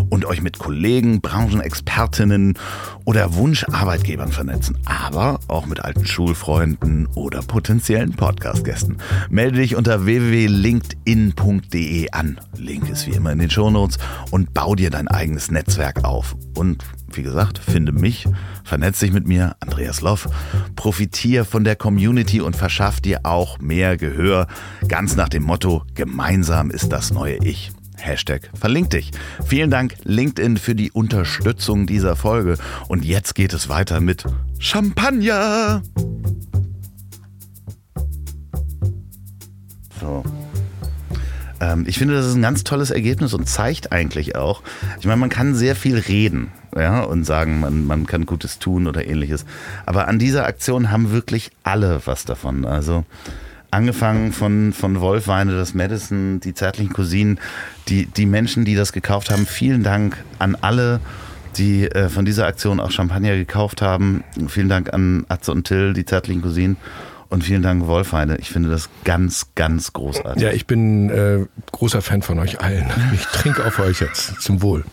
und euch mit Kollegen, Branchenexpertinnen oder Wunscharbeitgebern vernetzen, aber auch mit alten Schulfreunden oder potenziellen Podcast-Gästen. Melde dich unter www.linkedin.de an. Link ist wie immer in den Shownotes und bau dir dein eigenes Netzwerk auf. Und wie gesagt, finde mich, vernetz dich mit mir, Andreas Loff, profitier von der Community und verschaff dir auch mehr Gehör, ganz nach dem Motto, gemeinsam ist das neue Ich. Hashtag verlink dich. Vielen Dank LinkedIn für die Unterstützung dieser Folge und jetzt geht es weiter mit Champagner. So. Ähm, ich finde, das ist ein ganz tolles Ergebnis und zeigt eigentlich auch, ich meine, man kann sehr viel reden ja, und sagen, man, man kann Gutes tun oder ähnliches. Aber an dieser Aktion haben wirklich alle was davon. Also angefangen von, von Wolf Weine, das Madison, die zärtlichen Cousinen, die, die Menschen, die das gekauft haben. Vielen Dank an alle, die äh, von dieser Aktion auch Champagner gekauft haben. Vielen Dank an Atze und Till, die zärtlichen Cousinen. Und vielen Dank, Wolfheide. Ich finde das ganz, ganz großartig. Ja, ich bin äh, großer Fan von euch allen. Ich trinke auf euch jetzt. Zum Wohl.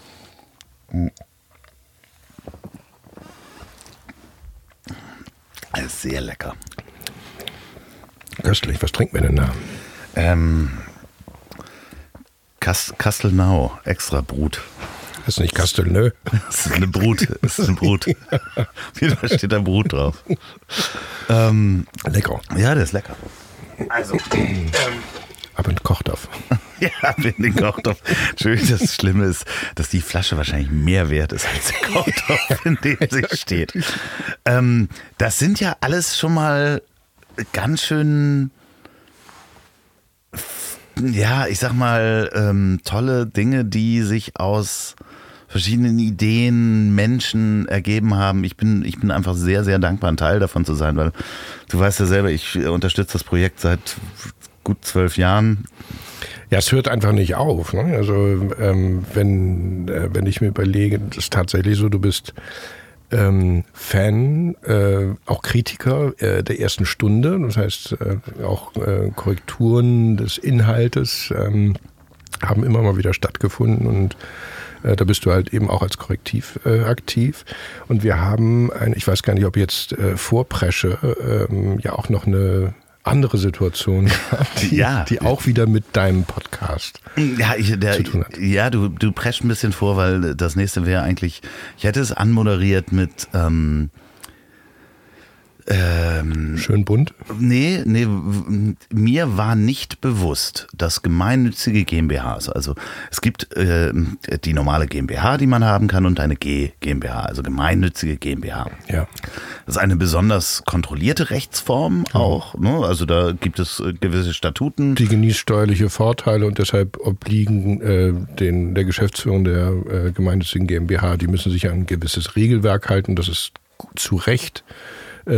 Sehr lecker. Köstlich. Was trinken wir denn da? Ähm, Kastelnau, extra Brut. Das ist nicht Castelnau. Das ist eine Brut. Das ist eine Brut. Wieder steht da Brut drauf. Ähm, lecker. Ja, der ist lecker. Also, ähm, ab in den Kochtopf. ja, ab in den Kochtopf. Schön, das Schlimme ist, dass die Flasche wahrscheinlich mehr wert ist als der Kochtopf, in dem sie steht. Ähm, das sind ja alles schon mal ganz schön ja, ich sag mal, ähm, tolle Dinge, die sich aus verschiedenen Ideen, Menschen ergeben haben. Ich bin, ich bin einfach sehr, sehr dankbar, ein Teil davon zu sein, weil du weißt ja selber, ich unterstütze das Projekt seit gut zwölf Jahren. Ja, es hört einfach nicht auf. Ne? Also ähm, wenn, äh, wenn ich mir überlege, das ist tatsächlich so, du bist ähm, Fan, äh, auch Kritiker äh, der ersten Stunde, das heißt äh, auch äh, Korrekturen des Inhaltes ähm, haben immer mal wieder stattgefunden und da bist du halt eben auch als Korrektiv äh, aktiv. Und wir haben, ein, ich weiß gar nicht, ob jetzt äh, Vorpresche ähm, ja auch noch eine andere Situation die, ja. die auch wieder mit deinem Podcast ja, ich, der, zu tun hat. Ja, du, du prescht ein bisschen vor, weil das nächste wäre eigentlich, ich hätte es anmoderiert mit ähm, ähm, Schön bunt? Nee, nee, mir war nicht bewusst, dass gemeinnützige GmbHs, also es gibt äh, die normale GmbH, die man haben kann, und eine G GmbH, also gemeinnützige GmbH. Ja. Das ist eine besonders kontrollierte Rechtsform auch. Ne? Also da gibt es äh, gewisse Statuten. Die genießt steuerliche Vorteile und deshalb obliegen äh, den, der Geschäftsführung der äh, gemeinnützigen GmbH, die müssen sich an ein gewisses Regelwerk halten. Das ist zu Recht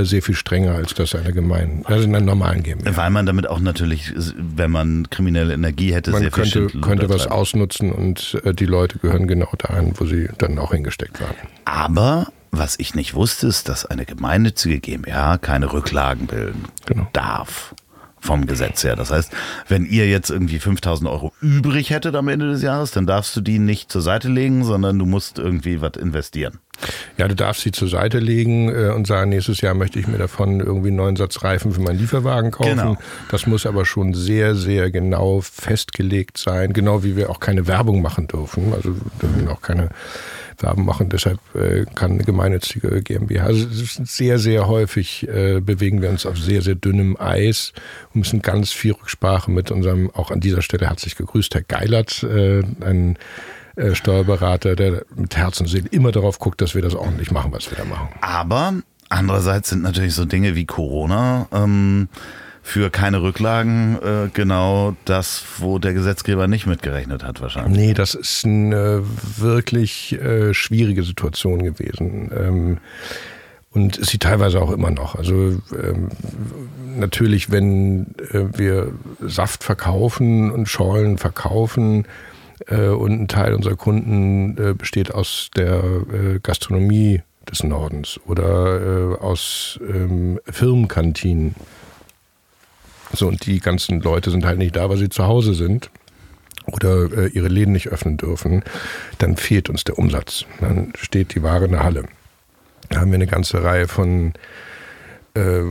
sehr viel strenger als das einer gemeinen, also in einer normalen GmbH. Weil man damit auch natürlich, wenn man kriminelle Energie hätte, man sehr könnte, viel Schindel könnte was ausnutzen und äh, die Leute gehören genau dahin, wo sie dann auch hingesteckt waren. Aber was ich nicht wusste, ist, dass eine gemeinnützige GmbH keine Rücklagen bilden Genau. darf. Vom Gesetz her. Das heißt, wenn ihr jetzt irgendwie 5000 Euro übrig hättet am Ende des Jahres, dann darfst du die nicht zur Seite legen, sondern du musst irgendwie was investieren. Ja, du darfst sie zur Seite legen äh, und sagen, nächstes Jahr möchte ich mir davon irgendwie einen neuen Satz Reifen für meinen Lieferwagen kaufen. Genau. Das muss aber schon sehr, sehr genau festgelegt sein, genau wie wir auch keine Werbung machen dürfen. Also wir dürfen auch keine Werbung machen, deshalb äh, kann eine gemeinnützige GmbH. Also sehr, sehr häufig äh, bewegen wir uns auf sehr, sehr dünnem Eis und müssen ganz viel Rücksprache mit unserem, auch an dieser Stelle herzlich gegrüßt, Herr Geilert, äh, ein äh, Steuerberater, der mit Herz und Seele immer darauf guckt, dass wir das ordentlich machen, was wir da machen. Aber andererseits sind natürlich so Dinge wie Corona ähm, für keine Rücklagen äh, genau das, wo der Gesetzgeber nicht mitgerechnet hat wahrscheinlich. Nee, das ist eine wirklich äh, schwierige Situation gewesen. Ähm, und ist sie teilweise auch immer noch. Also ähm, natürlich, wenn äh, wir Saft verkaufen und Schorlen verkaufen äh, und ein Teil unserer Kunden äh, besteht aus der äh, Gastronomie des Nordens oder aus ähm, Firmenkantinen. So, und die ganzen Leute sind halt nicht da, weil sie zu Hause sind oder äh, ihre Läden nicht öffnen dürfen, dann fehlt uns der Umsatz. Dann steht die Ware in der Halle. Da haben wir eine ganze Reihe von äh,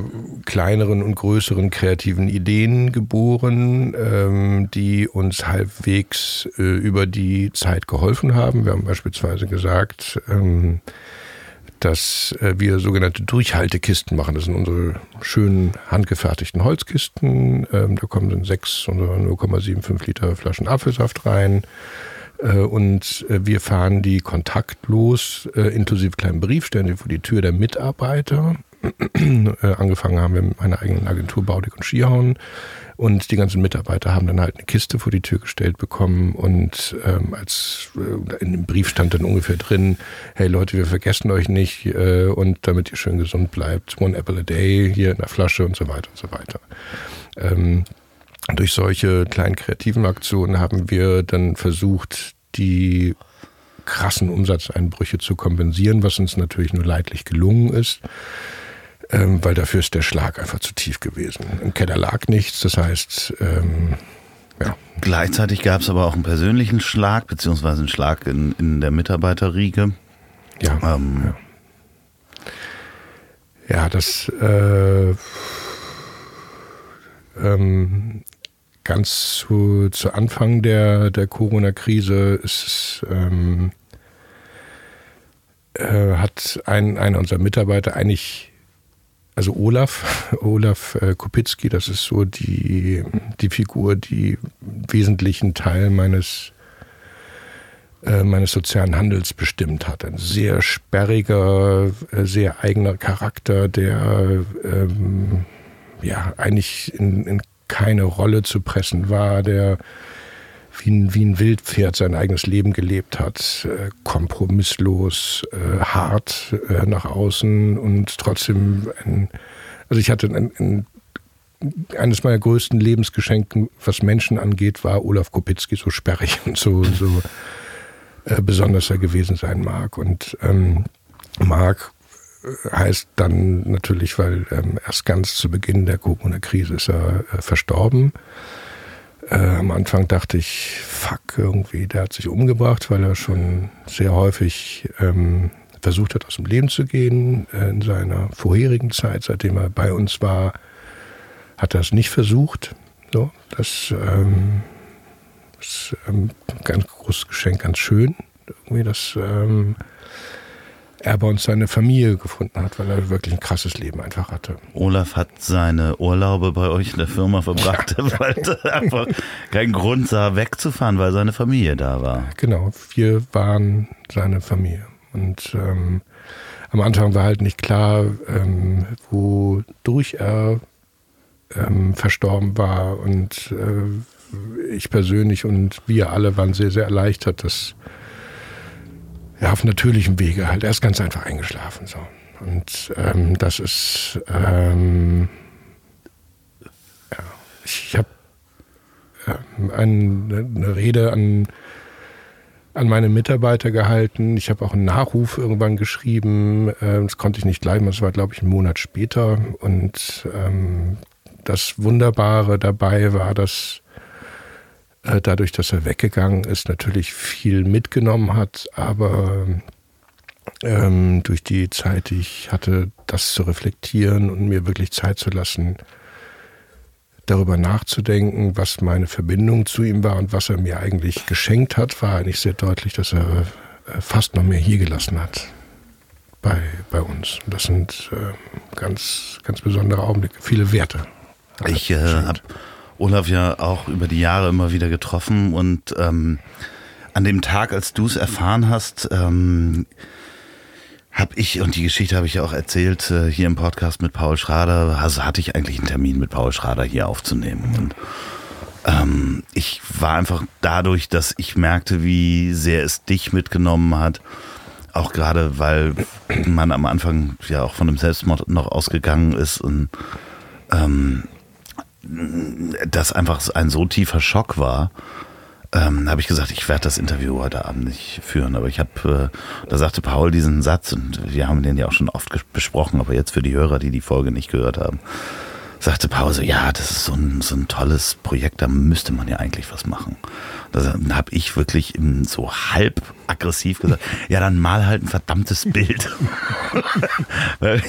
kleineren und größeren kreativen Ideen geboren, ähm, die uns halbwegs äh, über die Zeit geholfen haben. Wir haben beispielsweise gesagt, ähm, dass äh, wir sogenannte Durchhaltekisten machen. Das sind unsere schönen handgefertigten Holzkisten. Ähm, da kommen dann sechs unserer 0,75 Liter Flaschen Apfelsaft rein. Äh, und äh, wir fahren die kontaktlos, inklusive kleinen Brief, stellen sie vor die Tür der Mitarbeiter. Angefangen haben wir mit meiner eigenen Agentur Baudig und Skihauen. Und die ganzen Mitarbeiter haben dann halt eine Kiste vor die Tür gestellt bekommen und ähm, als äh, in dem Brief stand dann ungefähr drin, hey Leute, wir vergessen euch nicht äh, und damit ihr schön gesund bleibt, one apple a day hier in der Flasche und so weiter und so weiter. Ähm, durch solche kleinen kreativen Aktionen haben wir dann versucht, die krassen Umsatzeinbrüche zu kompensieren, was uns natürlich nur leidlich gelungen ist ähm, weil dafür ist der Schlag einfach zu tief gewesen. Im Keller lag nichts, das heißt, ähm, ja. Gleichzeitig gab es aber auch einen persönlichen Schlag, beziehungsweise einen Schlag in, in der Mitarbeiterriege. Ja, Ähm, ja das äh, ähm, ganz zu, zu Anfang der, der Corona-Krise ist ähm, äh, hat ein, einer unserer Mitarbeiter eigentlich, also Olaf, Olaf äh, Kopitzki, das ist so die, die Figur, die wesentlichen Teil meines äh, meines sozialen Handels bestimmt hat. Ein sehr sperriger, äh, sehr eigener Charakter, der ähm, ja eigentlich in, in keine Rolle zu pressen war, der wie ein, wie ein Wildpferd sein eigenes Leben gelebt hat, äh, kompromisslos, äh, hart äh, nach außen und trotzdem ein, also ich hatte ein, ein eines meiner größten Lebensgeschenke, was Menschen angeht, war Olaf Kopitzki so sperrig und so, so äh, besonders er gewesen sein mag. Und ähm, Mark äh, heißt dann natürlich, weil ähm, erst ganz zu Beginn der Corona-Krise ist er äh, verstorben. Äh, am Anfang dachte ich, fuck, irgendwie, der hat sich umgebracht, weil er schon sehr häufig ähm, versucht hat, aus dem Leben zu gehen. Äh, in seiner vorherigen Zeit, seitdem er bei uns war, hat er es nicht versucht. So, das ähm, ist ähm, ein ganz großes Geschenk, ganz schön, irgendwie, dass ähm, er bei uns seine Familie gefunden hat, weil er wirklich ein krasses Leben einfach hatte. Olaf hat seine Urlaube bei euch in der Firma verbracht, weil er einfach keinen Grund sah, wegzufahren, weil seine Familie da war. Genau, wir waren seine Familie. Und ähm, am Anfang war halt nicht klar, ähm, wodurch er ähm, verstorben war. Und äh, ich persönlich und wir alle waren sehr, sehr erleichtert, dass er auf natürlichem Wege halt, er ist ganz einfach eingeschlafen. So. Und ähm, das ist, ähm, ja, ich habe ähm, eine, eine Rede an, an meine Mitarbeiter gehalten. Ich habe auch einen Nachruf irgendwann geschrieben. Äh, das konnte ich nicht gleich, das war, glaube ich, einen Monat später. Und ähm, das Wunderbare dabei war, dass äh, dadurch, dass er weggegangen ist, natürlich viel mitgenommen hat, aber ähm, durch die Zeit, die ich hatte, das zu reflektieren und mir wirklich Zeit zu lassen, darüber nachzudenken, was meine Verbindung zu ihm war und was er mir eigentlich geschenkt hat, war eigentlich sehr deutlich, dass er äh, fast noch mehr hier gelassen hat bei, bei uns. Das sind äh, ganz, ganz besondere Augenblicke, viele Werte. Ich äh, habe Olaf ja auch über die Jahre immer wieder getroffen und ähm, an dem Tag, als du es erfahren hast, ähm, habe ich, und die Geschichte habe ich ja auch erzählt äh, hier im Podcast mit Paul Schrader, also hatte ich eigentlich einen Termin mit Paul Schrader hier aufzunehmen. Und ähm, ich war einfach dadurch, dass ich merkte, wie sehr es dich mitgenommen hat, auch gerade weil man am Anfang ja auch von einem Selbstmord noch ausgegangen ist und ähm, das einfach ein so tiefer Schock war ähm, habe ich gesagt, ich werde das Interview heute Abend nicht führen. Aber ich habe, äh, da sagte Paul diesen Satz und wir haben den ja auch schon oft besprochen, aber jetzt für die Hörer, die die Folge nicht gehört haben, sagte Paul so, ja, das ist so ein, so ein tolles Projekt, da müsste man ja eigentlich was machen. Da habe ich wirklich so halb aggressiv gesagt, ja, dann mal halt ein verdammtes Bild.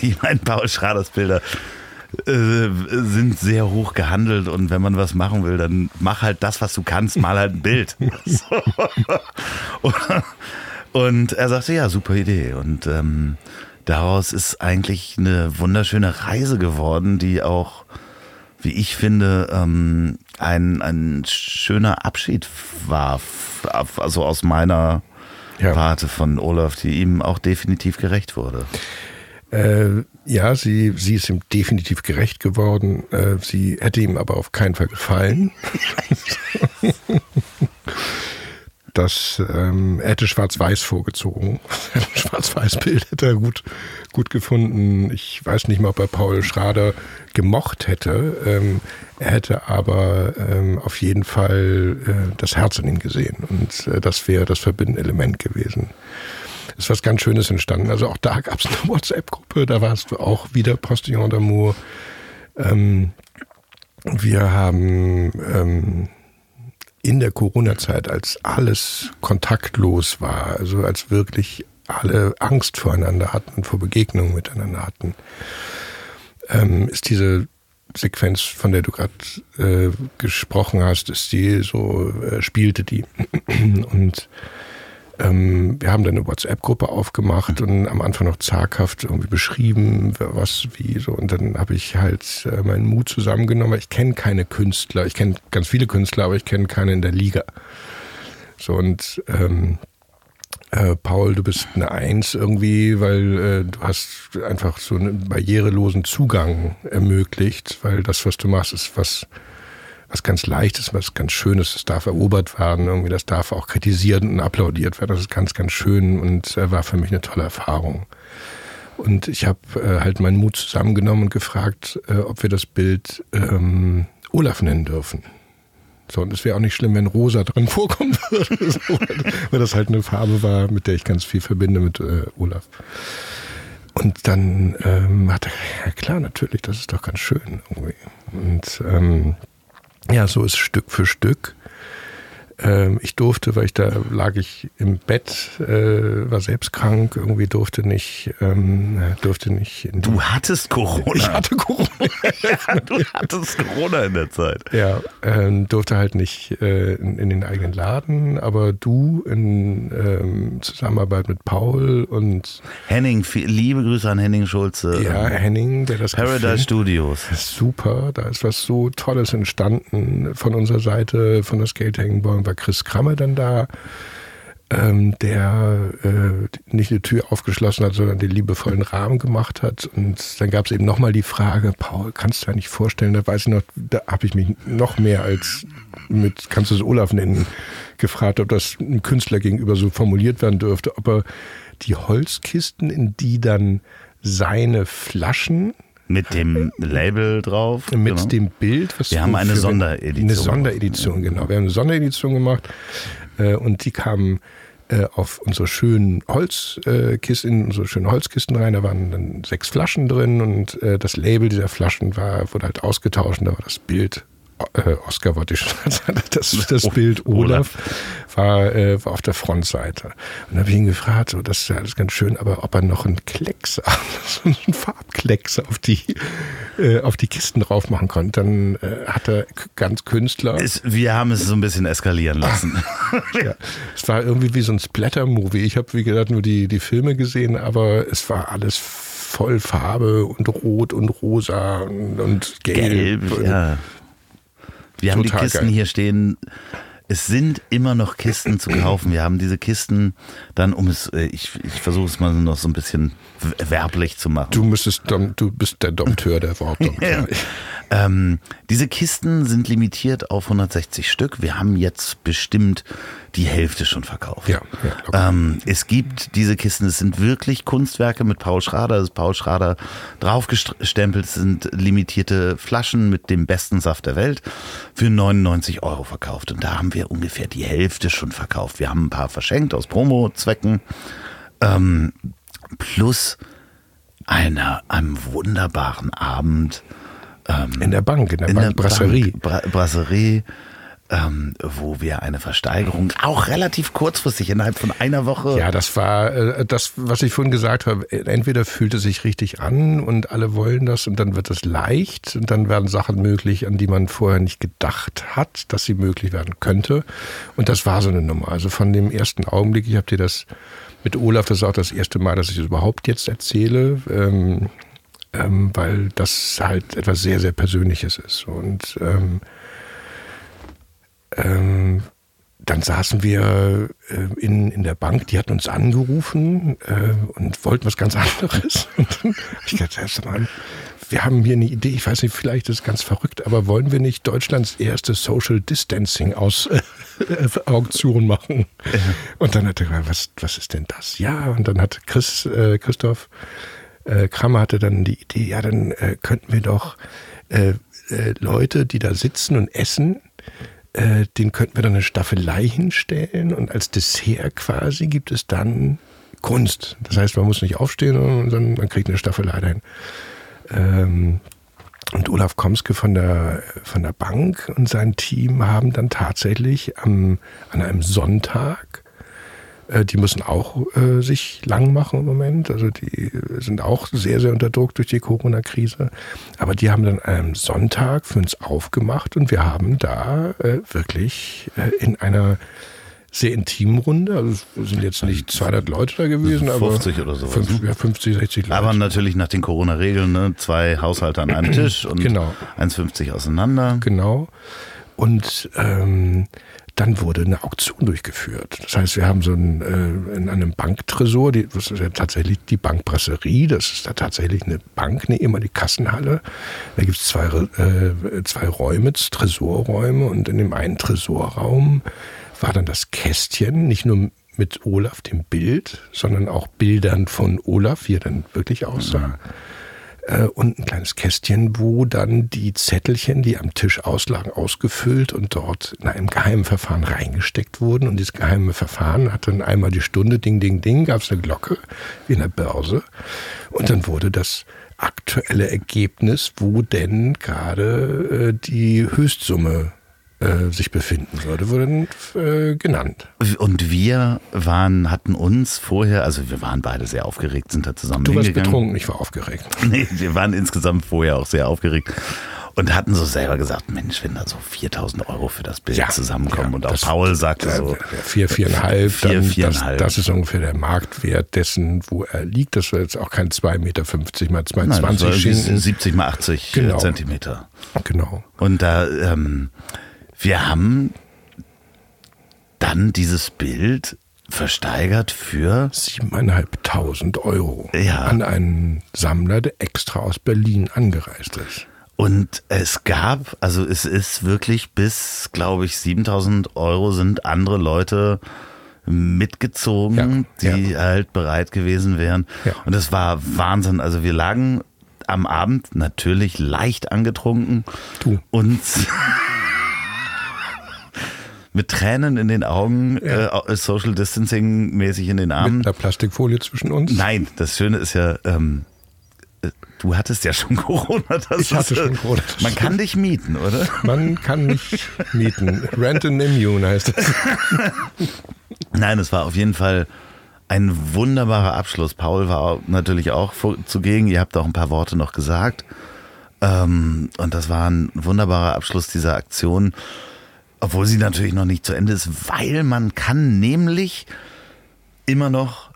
Ich meine, Paul Schraders Bilder äh, sind sehr hoch gehandelt und wenn man was machen will, dann mach halt das, was du kannst, mal halt ein Bild. und er sagte, ja, super Idee. Und ähm, daraus ist eigentlich eine wunderschöne Reise geworden, die auch, wie ich finde, ähm, ein, ein schöner Abschied war. Also aus meiner ja. Warte von Olaf, die ihm auch definitiv gerecht wurde. Äh, ja, sie, sie ist ihm definitiv gerecht geworden. Äh, sie hätte ihm aber auf keinen Fall gefallen. das ähm, er hätte Schwarz-Weiß vorgezogen. Schwarz-Weiß-Bild hätte er gut, gut gefunden. Ich weiß nicht mal, ob er Paul Schrader gemocht hätte. Ähm, er hätte aber ähm, auf jeden Fall äh, das Herz in ihm gesehen. Und äh, das wäre das verbindende Element gewesen ist was ganz Schönes entstanden. Also auch da gab es eine WhatsApp-Gruppe, da warst du auch wieder Postillon d'Amour. Ähm, wir haben ähm, in der Corona-Zeit, als alles kontaktlos war, also als wirklich alle Angst voreinander hatten, vor Begegnungen miteinander hatten, ähm, ist diese Sequenz, von der du gerade äh, gesprochen hast, ist die so, äh, spielte die. Und ähm, wir haben dann eine WhatsApp-Gruppe aufgemacht und am Anfang noch zaghaft irgendwie beschrieben, was wie so. Und dann habe ich halt äh, meinen Mut zusammengenommen. Ich kenne keine Künstler, ich kenne ganz viele Künstler, aber ich kenne keine in der Liga. So und ähm, äh, Paul, du bist eine Eins irgendwie, weil äh, du hast einfach so einen barrierelosen Zugang ermöglicht, weil das, was du machst, ist was was ganz Leichtes, was ganz Schönes. Das darf erobert werden, irgendwie, das darf auch kritisiert und applaudiert werden. Das ist ganz, ganz schön und äh, war für mich eine tolle Erfahrung. Und ich habe äh, halt meinen Mut zusammengenommen und gefragt, äh, ob wir das Bild ähm, Olaf nennen dürfen. So, und es wäre auch nicht schlimm, wenn Rosa drin vorkommen würde, so, weil das halt eine Farbe war, mit der ich ganz viel verbinde mit äh, Olaf. Und dann ähm, hat er, ja klar, natürlich, das ist doch ganz schön irgendwie. Und ähm, ja, so ist Stück für Stück. Ähm, ich durfte, weil ich da lag ich im Bett, äh, war selbst krank, irgendwie durfte nicht, ähm, durfte nicht. du hattest Corona. Ich hatte Corona. ja, du hattest Corona in der Zeit. Ja, ähm, durfte halt nicht äh, in, in, den eigenen Laden, aber du in ähm, Zusammenarbeit mit Paul und Henning, liebe Grüße an Henning Schulze. Ja, Henning, der das Paradise gefilmt. Studios. Super, da ist was so Tolles entstanden von unserer Seite, von der Skate Wollen war Chris Kramme dann da, ähm, der äh, nicht eine Tür aufgeschlossen hat, sondern den liebevollen Rahmen gemacht hat. Und dann gab es eben nochmal die Frage, Paul, kannst du dir nicht vorstellen, da weiß ich noch, da habe ich mich noch mehr als mit, kannst du es Olaf nennen, gefragt, ob das einem Künstler gegenüber so formuliert werden dürfte, ob er die Holzkisten, in die dann seine Flaschen Mit dem Label drauf. mit genau. dem Bild. Was Wir haben eine Sonderedition Eine Sonderedition, genau. Wir haben eine Sonderedition gemacht äh, und die kamen äh, auf unsere schönen Holzkisten, Kisten, unsere schönen Holzkisten rein. Da waren dann sechs Flaschen drin und äh, das Label dieser Flaschen war, wurde halt ausgetauscht und da war das Bild. Äh, Oscar wollte ich schon sagen, das, das Bild Olaf war, äh, war auf der Frontseite. Und da habe ich ihn gefragt, so, das ist ja alles ganz schön, aber ob er noch einen Kleckser, so einen Farbkleckser auf die, äh, auf die Kisten drauf machen konnte. Dann äh, hat er ganz Künstler. Es, wir haben es so ein bisschen eskalieren lassen. ja, es war irgendwie wie so ein Splatter-Movie. Ich habe, wie gesagt, nur die, die Filme gesehen, aber es war alles voll Farbe und Rot und Rosa und, und Gelb. Gelb, ja. Wir haben die Total Kisten geil. hier stehen. Es sind immer noch Kisten zu kaufen. Wir haben diese Kisten dann, um es, äh, ich, ich versuche es mal noch so ein bisschen werblich zu machen. Du müsstest, du bist der Dompteur der Worte. Ja. Ähm, diese Kisten sind limitiert auf 160 Stück. Wir haben jetzt bestimmt die Hälfte schon verkauft. Ja, ja, ähm, es gibt diese Kisten, es sind wirklich Kunstwerke mit Paul Schrader. Das ist Paul Schrader draufgestempelt. Es sind limitierte Flaschen mit dem besten Saft der Welt für 99 Euro verkauft. Und da haben wir ungefähr die Hälfte schon verkauft. Wir haben ein paar verschenkt aus Promo-Zwecken. Ähm, plus einer, einem wunderbaren Abend In der Bank, in der in Bank der Brasserie. Bank, Bra Brasserie, ähm, wo wir eine Versteigerung auch relativ kurzfristig innerhalb von einer Woche. Ja, das war äh, das, was ich vorhin gesagt habe. Entweder fühlt es sich richtig an und alle wollen das und dann wird es leicht und dann werden Sachen möglich, an die man vorher nicht gedacht hat, dass sie möglich werden könnte. Und das war so eine Nummer. Also von dem ersten Augenblick, ich habe dir das mit Olaf, das ist auch das erste Mal, dass ich es überhaupt jetzt erzähle. Ähm, ähm, weil das halt etwas sehr, sehr Persönliches ist. Und ähm, ähm, dann saßen wir äh, in, in der Bank, die hatten uns angerufen äh, und wollten was ganz anderes. Und dann ich gedacht, erst mal, wir haben hier eine Idee, ich weiß nicht, vielleicht ist es ganz verrückt, aber wollen wir nicht Deutschlands erste Social Distancing aus äh, Auktion machen? Und dann hat er gesagt, was, was ist denn das? Ja, und dann hat Chris, äh, Christoph äh, Kramer hatte dann die Idee, ja, dann äh, könnten wir doch äh, äh, Leute, die da sitzen und essen, äh, den könnten wir dann eine Staffelei hinstellen und als Dessert quasi gibt es dann Kunst. Das heißt, man muss nicht aufstehen, sondern man kriegt eine Staffelei dahin. Ähm, und Olaf Komske von der, von der Bank und sein Team haben dann tatsächlich am, an einem Sonntag, die müssen auch äh, sich lang machen im Moment, also die sind auch sehr, sehr unter Druck durch die Corona-Krise, aber die haben dann an einem Sonntag für uns aufgemacht und wir haben da äh, wirklich äh, in einer sehr intimen Runde, also es sind jetzt nicht 200 Leute da gewesen, aber 50 oder sowas, fünf- ne? ja, 50, 60 Leute. Aber natürlich nach den Corona-Regeln, ne? zwei Haushalte an einem Tisch und Genau. 1,50 auseinander. Genau. Und ähm, dann wurde eine Auktion durchgeführt. Das heißt, wir haben so ein, äh, in einem Banktresor, die, das ist ja tatsächlich die Bankbrasserie, das ist da tatsächlich eine Bank, eine ehemalige Kassenhalle. Da gibt es zwei, äh, zwei Räume, Tresorräume und in dem einen Tresorraum war dann das Kästchen, nicht nur mit Olaf dem Bild, sondern auch Bildern von Olaf, wie er dann wirklich aussah äh, und ein kleines Kästchen, wo dann die Zettelchen, die am Tisch auslagen, ausgefüllt und dort in einem geheimen Verfahren reingesteckt wurden. Und dieses geheime Verfahren hat dann einmal die Stunde, ding, ding, ding, gab es eine Glocke, wie in der Börse. Und dann wurde das aktuelle Ergebnis, wo denn gerade äh, die Höchstsumme äh, sich befinden würde, wurde dann äh, genannt. Und wir waren, hatten uns vorher, also wir waren beide sehr aufgeregt, sind da zusammen Du warst betrunken, ich war aufgeregt. Nee, wir waren insgesamt vorher auch sehr aufgeregt und hatten so selber gesagt, Mensch, wenn da so 4000 Euro für das Bild Ja, zusammenkommen ja, und auch Paul sagte Ja, so, vier, viereinhalb. Vier, dann viereinhalb. Das, das ist ungefähr der Marktwert dessen, wo er liegt. Das war jetzt auch kein 2,50 Meter mal nein, das 2,20 war irgendwie Schinken. 70 mal 80 Genau. Zentimeter. Genau. Und da, ähm, wir haben dann dieses Bild versteigert für 7.500 Euro Ja. an einen Sammler, der extra aus Berlin angereist ist. Und es gab, also es ist wirklich bis, glaube ich, 7000 Euro sind andere Leute mitgezogen, Ja, die halt bereit gewesen wären. Ja. Und das war Wahnsinn. Also wir lagen am Abend natürlich leicht angetrunken Du. und mit Tränen in den Augen, Ja. äh, Social Distancing mäßig in den Armen. Mit einer Plastikfolie zwischen uns. Nein, das Schöne ist ja, ähm, äh, du hattest ja schon Corona. Das Ich hatte ist, äh, schon Corona. Man kann dich mieten, oder? Man kann mich mieten. Rent and Immune heißt das. Nein, es war auf jeden Fall ein wunderbarer Abschluss. Paul war natürlich auch zugegen. Ihr habt auch ein paar Worte noch gesagt. Ähm, und das war ein wunderbarer Abschluss dieser Aktion, obwohl sie natürlich noch nicht zu Ende ist, weil man kann nämlich immer noch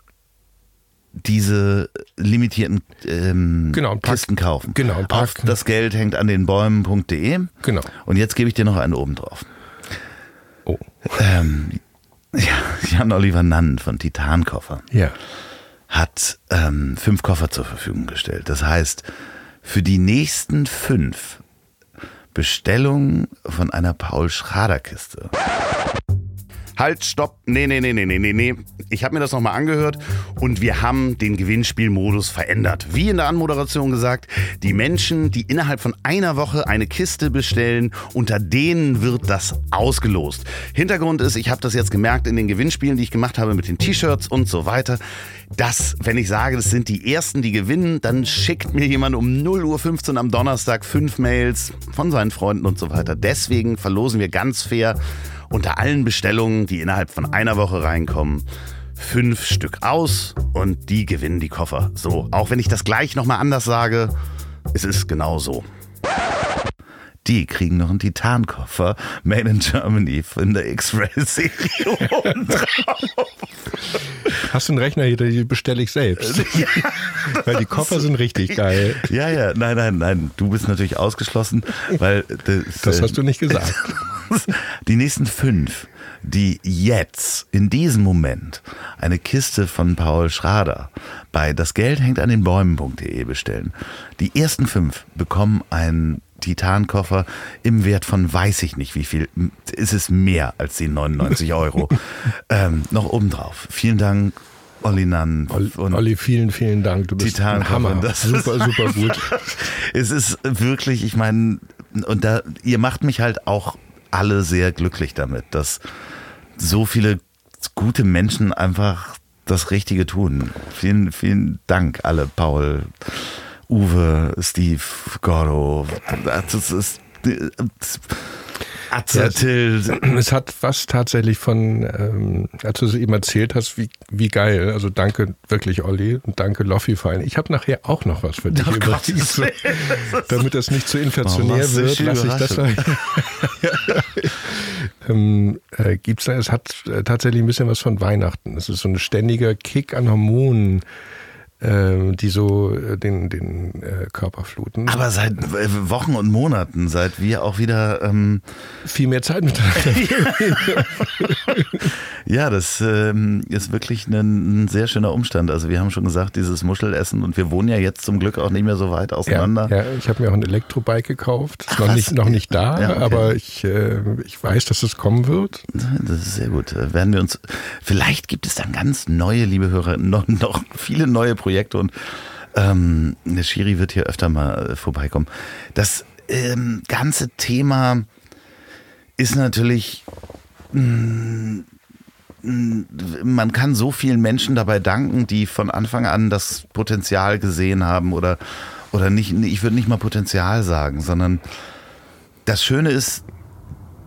diese limitierten ähm, Genau, Pack- Kisten kaufen. genau, Auf das Geld hängt an den Bäumen.de. Genau. Und jetzt gebe ich dir noch einen oben drauf. Oh. Ähm, ja, Jan-Oliver Nand von Titankoffer Ja. hat ähm, fünf Koffer zur Verfügung gestellt. Das heißt, für die nächsten fünf Bestellungen von einer Paul Schrader Kiste. Halt, stopp. Nee, nee, nee, nee, nee, nee, nee. Ich habe mir das nochmal angehört und wir haben den Gewinnspielmodus verändert. Wie in der Anmoderation gesagt, die Menschen, die innerhalb von einer Woche eine Kiste bestellen, unter denen wird das ausgelost. Hintergrund ist, ich habe das jetzt gemerkt in den Gewinnspielen, die ich gemacht habe mit den T-Shirts und so weiter, dass, wenn ich sage, das sind die Ersten, die gewinnen, dann schickt mir jemand um 0.15 Uhr am Donnerstag fünf Mails von seinen Freunden und so weiter. Deswegen verlosen wir ganz fair unter allen Bestellungen, die innerhalb von einer Woche reinkommen, fünf Stück aus und die gewinnen die Koffer. So, auch wenn ich das gleich nochmal anders sage, es ist genau so. Die kriegen noch einen Titankoffer, made in Germany, in der X-Ray-Serie. Hast du einen Rechner hier, die bestelle ich selbst. Weil die Koffer sind richtig geil. Ja, ja, nein, nein, nein, du bist natürlich ausgeschlossen, weil das, Das hast du nicht gesagt. Die nächsten fünf, die jetzt in diesem Moment eine Kiste von Paul Schrader bei das Geld hängt an den Bäumen.de bestellen. Die ersten fünf bekommen einen Titankoffer im Wert von weiß ich nicht wie viel. Ist es mehr als die 99 Euro. ähm, noch obendrauf. Vielen Dank, Olli Nann. Olli, vielen, vielen Dank. Du bist ein Titankoffer. Hammer. Das super, super gut. es ist wirklich, ich meine, und da, ihr macht mich halt auch alle sehr glücklich damit, dass so viele gute Menschen einfach das Richtige tun. Vielen, vielen Dank alle, Paul, Uwe, Steve, Gordo. Das ist Atze, Ja, Till. Es hat was tatsächlich von, ähm, als du es eben erzählt hast, wie, wie geil. Also danke wirklich, Olli, und danke Loffi vor allem. Ich habe nachher auch noch was für dich Oh So, Willen. damit das nicht zu Oh, inflationär was wird, lasse ich das. ähm, äh, gibt's da, es hat äh, tatsächlich ein bisschen was von Weihnachten. Es ist so ein ständiger Kick an Hormonen, die so äh, den, den äh, Körper fluten. Aber seit äh, Wochen und Monaten, seit wir auch wieder ähm, Viel mehr Zeit miteinander. Ja, das ähm, ist wirklich ein, ein sehr schöner Umstand. Also wir haben schon gesagt, dieses Muschelessen und wir wohnen ja jetzt zum Glück auch nicht mehr so weit Ja, auseinander. ja, ich habe mir auch ein Elektrobike gekauft. Ist noch nicht, noch nicht da, Ja, okay. aber ich, äh, ich weiß, dass es kommen wird. Das ist sehr gut. Werden wir uns, vielleicht gibt es dann ganz neue, liebe Hörer, noch, noch viele neue Projekte und ähm, der Schiri wird hier öfter mal äh, vorbeikommen. Das ähm, ganze Thema ist natürlich mm, mm, man kann so vielen Menschen dabei danken, die von Anfang an das Potenzial gesehen haben oder, oder nicht, ich würde nicht mal Potenzial sagen, sondern das Schöne ist,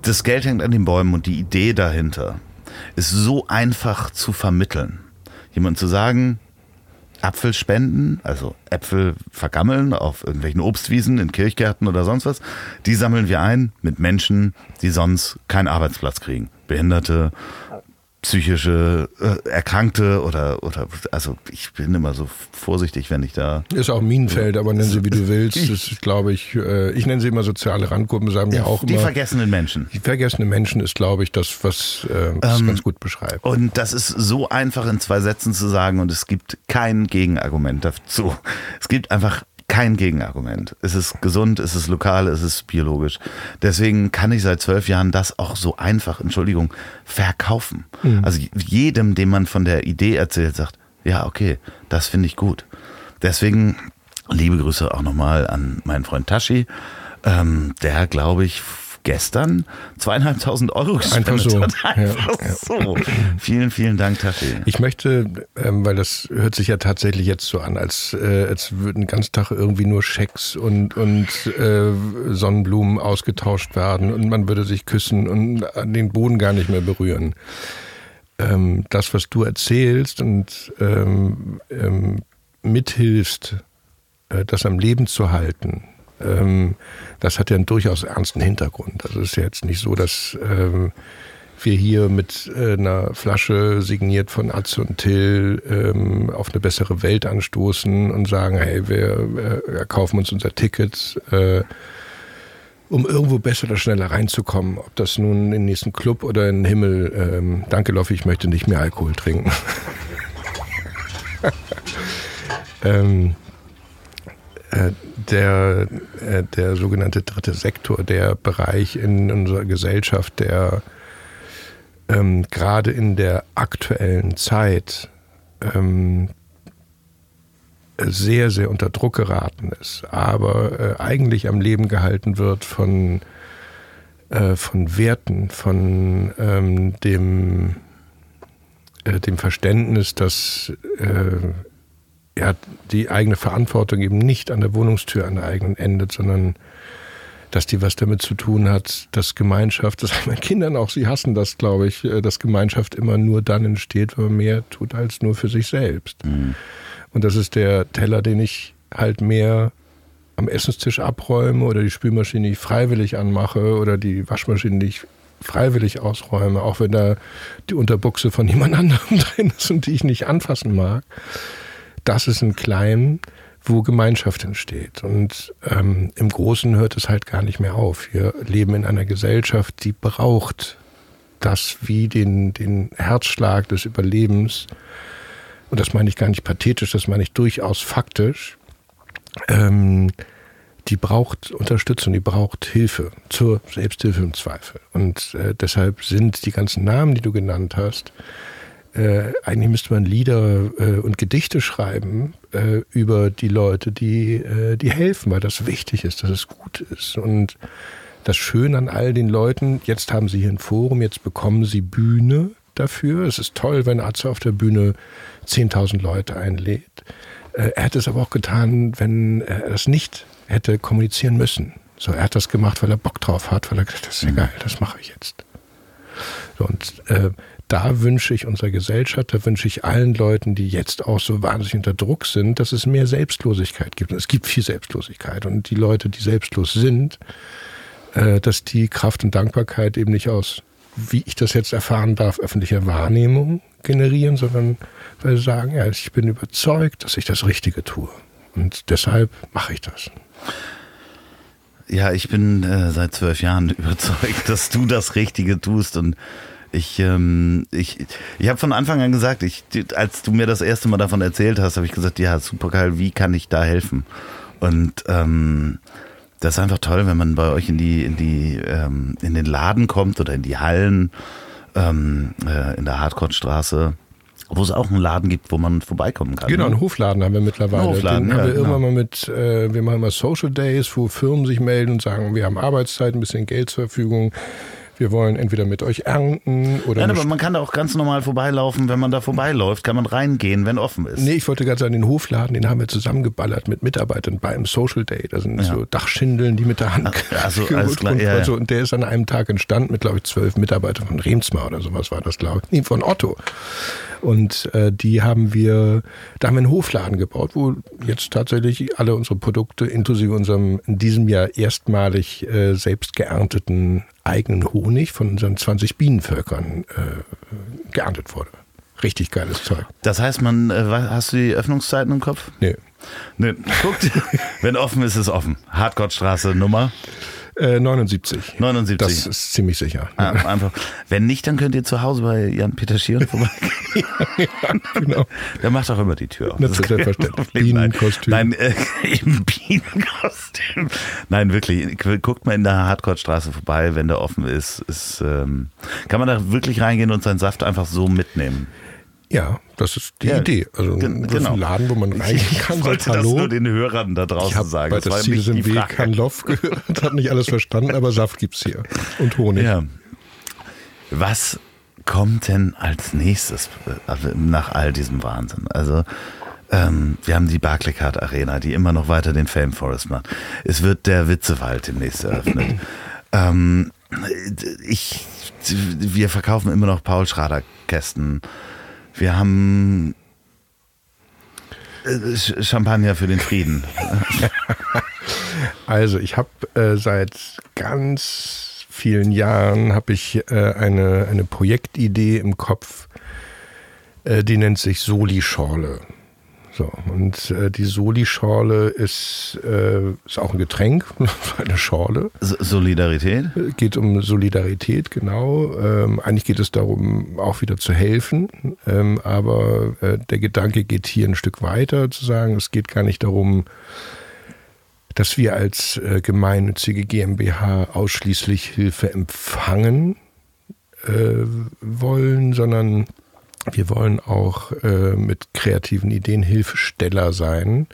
das Geld hängt an den Bäumen und die Idee dahinter ist so einfach zu vermitteln. Jemand zu sagen, Apfel spenden, also Äpfel vergammeln auf irgendwelchen Obstwiesen in Kirchgärten oder sonst was, die sammeln wir ein mit Menschen, die sonst keinen Arbeitsplatz kriegen. Behinderte, psychische äh, Erkrankte oder, oder, also ich bin immer so vorsichtig, wenn ich da Ist auch Minenfeld, aber nenn sie wie du willst. Das ist, glaube ich, äh, ich nenne sie immer soziale Randgruppen, sagen mir auch die immer. vergessenen Menschen. Die vergessene Menschen ist, glaube ich, das, was äh, das Ähm, ganz gut beschreibt. Und das ist so einfach in zwei Sätzen zu sagen und es gibt kein Gegenargument dazu. Es gibt einfach kein Gegenargument. Es ist gesund, es ist lokal, es ist biologisch. Deswegen kann ich seit zwölf Jahren das auch so einfach, Entschuldigung, verkaufen. Mhm. Also jedem, dem man von der Idee erzählt, sagt, ja, okay, das finde ich gut. Deswegen liebe Grüße auch nochmal an meinen Freund Tashi, ähm, der, glaube ich, gestern zweieinhalbtausend Euro gespendet Einfach so. hat. Einfach ja, so. Vielen, vielen Dank, Tashi. Ich möchte, ähm, weil das hört sich ja tatsächlich jetzt so an, als, äh, als würden den ganzen Tag irgendwie nur Schecks und, und äh, Sonnenblumen ausgetauscht werden und man würde sich küssen und den Boden gar nicht mehr berühren. Ähm, das, was du erzählst und ähm, ähm mithilfst, äh, das am Leben zu halten, ähm, das hat ja einen durchaus ernsten Hintergrund. Also es ist ja jetzt nicht so, dass ähm, wir hier mit äh, einer Flasche signiert von Atze und Till ähm, auf eine bessere Welt anstoßen und sagen, hey, wir äh, kaufen uns unser Ticket, äh, um irgendwo besser oder schneller reinzukommen. Ob das nun in den nächsten Club oder in den Himmel. Ähm, danke, Loffi, ich möchte nicht mehr Alkohol trinken. ähm, äh, der, äh, der sogenannte dritte Sektor, der Bereich in unserer Gesellschaft, der ähm, gerade in der aktuellen Zeit ähm, sehr, sehr unter Druck geraten ist, aber äh, eigentlich am Leben gehalten wird von, äh, von Werten, von ähm, dem, äh, dem Verständnis, dass äh, ja, die eigene Verantwortung eben nicht an der Wohnungstür an der eigenen endet, sondern dass die was damit zu tun hat, dass Gemeinschaft, das haben meine Kindern auch, sie hassen das, glaube ich, äh, dass Gemeinschaft immer nur dann entsteht, wenn man mehr tut als nur für sich selbst. Mhm. Und das ist der Teller, den ich halt mehr am Essenstisch abräume oder die Spülmaschine, die ich freiwillig anmache oder die Waschmaschine, die ich freiwillig ausräume, auch wenn da die Unterbuchse von jemand anderem drin ist und die ich nicht anfassen mag das ist ein Klein, wo Gemeinschaft entsteht. Und ähm, im Großen hört es halt gar nicht mehr auf. Wir leben in einer Gesellschaft, die braucht das wie den, den Herzschlag des Überlebens. Und das meine ich gar nicht pathetisch, das meine ich durchaus faktisch. Ähm, die braucht Unterstützung, die braucht Hilfe zur Selbsthilfe im Zweifel. Und äh, deshalb sind die ganzen Namen, die du genannt hast, äh, eigentlich müsste man Lieder äh, und Gedichte schreiben äh, über die Leute, die, äh, die helfen, weil das wichtig ist, dass es gut ist. Und das Schöne an all den Leuten, jetzt haben sie hier ein Forum, jetzt bekommen sie Bühne dafür. Es ist toll, wenn Atze auf der Bühne 10.000 Leute einlädt. Äh, er hätte es aber auch getan, wenn er das nicht hätte kommunizieren müssen. So, er hat das gemacht, weil er Bock drauf hat, weil er gesagt hat, das ist ja mhm. geil, das mache ich jetzt. So, und äh, da wünsche ich unserer Gesellschaft, da wünsche ich allen Leuten, die jetzt auch so wahnsinnig unter Druck sind, dass es mehr Selbstlosigkeit gibt. Es gibt viel Selbstlosigkeit. Und die Leute, die selbstlos sind, äh, dass die Kraft und Dankbarkeit eben nicht aus, wie ich das jetzt erfahren darf, öffentlicher Wahrnehmung generieren, sondern weil sie sagen, ja, ich bin überzeugt, dass ich das Richtige tue. Und deshalb mache ich das. Ja, ich bin äh, seit zwölf Jahren überzeugt, dass du das Richtige tust und ich, ähm, ich, ich habe von Anfang an gesagt, ich, als du mir das erste Mal davon erzählt hast, habe ich gesagt, ja, super geil, wie kann ich da helfen? Und ähm, das ist einfach toll, wenn man bei euch in die, in die, ähm, in den Laden kommt oder in die Hallen ähm, äh, in der Hardcore-Straße wo es auch einen Laden gibt, wo man vorbeikommen kann. Genau, ne? einen Hofladen haben wir mittlerweile. Einen Hofladen, Den ja, haben wir genau. irgendwann mal mit, äh, wir machen immer Social Days, wo Firmen sich melden und sagen, wir haben Arbeitszeit, ein bisschen Geld zur Verfügung wir wollen entweder mit euch ernten oder. Nein, aber man kann da auch ganz normal vorbeilaufen. Wenn man da vorbeiläuft, kann man reingehen, wenn offen ist. Nee, ich wollte gerade sagen, den Hofladen, den haben wir zusammengeballert mit Mitarbeitern bei einem Social Day. Da sind ja. so Dachschindeln, die mit der Hand also, alles klar, und, ja, ja. So. und der ist an einem Tag entstanden mit, glaube ich, zwölf Mitarbeitern von Remsmar oder sowas war das, glaube ich. Nee, von Otto. Und äh, die haben wir, da haben wir einen Hofladen gebaut, wo jetzt tatsächlich alle unsere Produkte, inklusive unserem in diesem Jahr erstmalig äh, selbst geernteten eigenen Honig von unseren 20 Bienenvölkern äh, geerntet wurde. Richtig geiles Zeug. Das heißt, man, äh, hast du die Öffnungszeiten im Kopf? Nee. Nee, guckt, wenn offen ist, ist offen. Hardcore-Straße Nummer. Äh, 79. 79. Das ist ziemlich sicher. Ah, einfach. Wenn nicht, dann könnt ihr zu Hause bei Jan-Peter Schieren vorbeigehen. ja, genau. Der macht auch immer die Tür auf. Das ist selbstverständlich. Bienenkostüm. Nein, äh, im Bienenkostüm. Nein, wirklich. Guckt mal in der Hardcore-Straße vorbei, wenn der offen ist. ist ähm, kann man da wirklich reingehen und seinen Saft einfach so mitnehmen? Ja, das ist die Ja, Idee. Also das ist genau. ein Laden, wo man reingehen Ich kann, wollte sagt das Hallo. nur den Hörern da Ich draußen habe sagen. bei Das das Ziel ist im Weg kein Loff gehört, hat nicht alles verstanden, aber Saft gibt's hier. Und Honig. Ja. Was kommt denn als nächstes äh, nach all diesem Wahnsinn? Also, ähm, wir haben die Barclaycard Arena, die immer noch weiter den Fame Forest macht. Es wird der Witzewald demnächst eröffnet. ähm, ich, wir verkaufen immer noch Paul Schrader Kästen. Wir haben äh, Champagner für den Frieden. Also ich habe äh, seit ganz vielen Jahren habe ich äh, eine, eine Projektidee im Kopf, äh, die nennt sich Soli-Schorle. So, und äh, die Soli-Schorle ist, äh, ist auch ein Getränk, eine Schorle. S Solidarität? geht um Solidarität, genau. Ähm, eigentlich geht es darum, auch wieder zu helfen. Ähm, aber äh, der Gedanke geht hier ein Stück weiter, zu sagen, es geht gar nicht darum, dass wir als äh, gemeinnützige GmbH ausschließlich Hilfe empfangen äh, wollen, sondern wir wollen auch äh, mit kreativen Ideen Hilfesteller sein,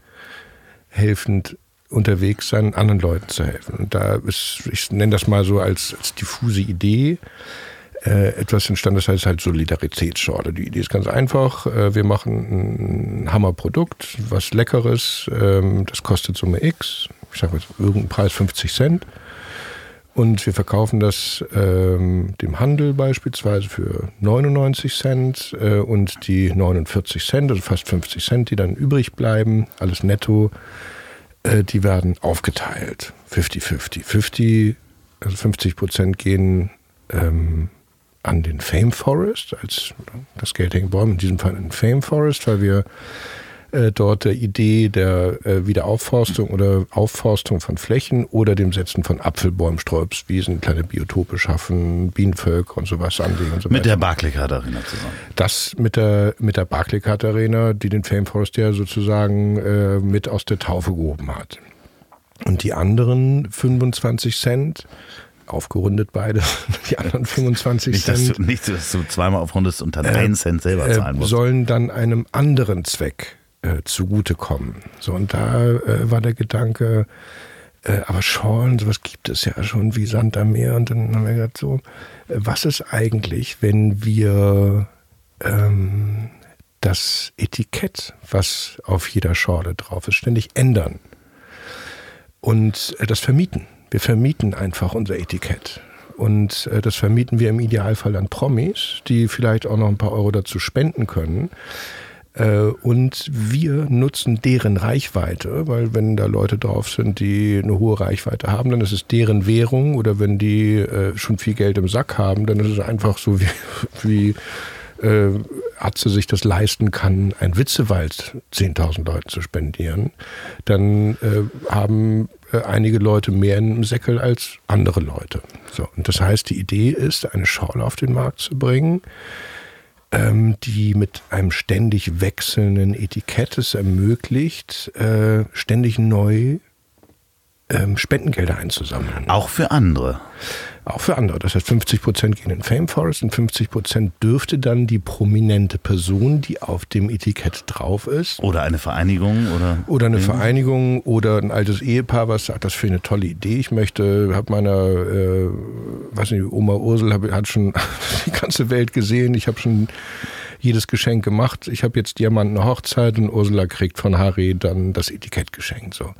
helfend unterwegs sein, anderen Leuten zu helfen. Und da ist, ich nenne das mal so als, als diffuse Idee, äh, etwas entstanden, das heißt halt Solidaritätsschorle. Die Idee ist ganz einfach. Äh, wir machen ein Hammerprodukt, was Leckeres, ähm, das kostet Summe X, ich sage jetzt irgendeinen Preis 50 Cent. Und wir verkaufen das ähm, dem Handel beispielsweise für 99 Cent äh, und die 49 Cent, also fast 50 Cent, die dann übrig bleiben, alles netto, äh, die werden aufgeteilt. 50-50. 50, also 50 Prozent gehen ähm, an den Fame Forest, als das Geld hängen Bäume, in diesem Fall in den Fame Forest, weil wir äh, dort der Idee der äh, Wiederaufforstung oder Aufforstung von Flächen oder dem Setzen von Apfelbäumen, Sträubswiesen, kleine Biotope schaffen, Bienenvölker und sowas anlegen und so Mit weiter. der Barclaycard Arena zusammen. Das mit der, mit der Barclaycard Arena, die den Fame Forest ja sozusagen äh, mit aus der Taufe gehoben hat. Und die anderen 25 Cent, aufgerundet beide, die anderen 25 Nicht, dass Cent, du, nicht, dass du zweimal aufrundest und dann einen Cent selber äh, zahlen musst. sollen dann einem anderen Zweck äh, zugutekommen. So, und da äh, war der Gedanke, äh, aber Schorlen, sowas gibt es ja schon wie Sand am Meer. Und dann haben wir gesagt, so, äh, was ist eigentlich, wenn wir ähm, das Etikett, was auf jeder Schorle drauf ist, ständig ändern und äh, das vermieten. Wir vermieten einfach unser Etikett. Und äh, das vermieten wir im Idealfall an Promis, die vielleicht auch noch ein paar Euro dazu spenden können. Äh, und wir nutzen deren Reichweite, weil wenn da Leute drauf sind, die eine hohe Reichweite haben, dann ist es deren Währung. Oder wenn die äh, schon viel Geld im Sack haben, dann ist es einfach so wie, wie äh, Atze sich das leisten kann, ein Witzewald 10.000 Leuten zu spendieren, dann äh, haben äh, einige Leute mehr im Säckel als andere Leute. So, und das heißt, die Idee ist, eine Schorle auf den Markt zu bringen, die mit einem ständig wechselnden Etikett es ermöglicht, äh, ständig neu ähm, Spendengelder einzusammeln. Auch für andere. Auch für andere. Das heißt, 50 Prozent gehen in Fame Forest und 50 Prozent dürfte dann die prominente Person, die auf dem Etikett drauf ist, Oder eine Vereinigung oder. oder eine Vereinigung oder ein altes Ehepaar, was sagt, das ich eine tolle Idee. Ich möchte, habe meiner, äh, weiß nicht, Oma Ursel hab, hat schon die ganze Welt gesehen. Ich habe schon jedes Geschenk gemacht. Ich habe jetzt Diamanten Hochzeit und Ursula kriegt von Harry dann das Etikett geschenkt. So.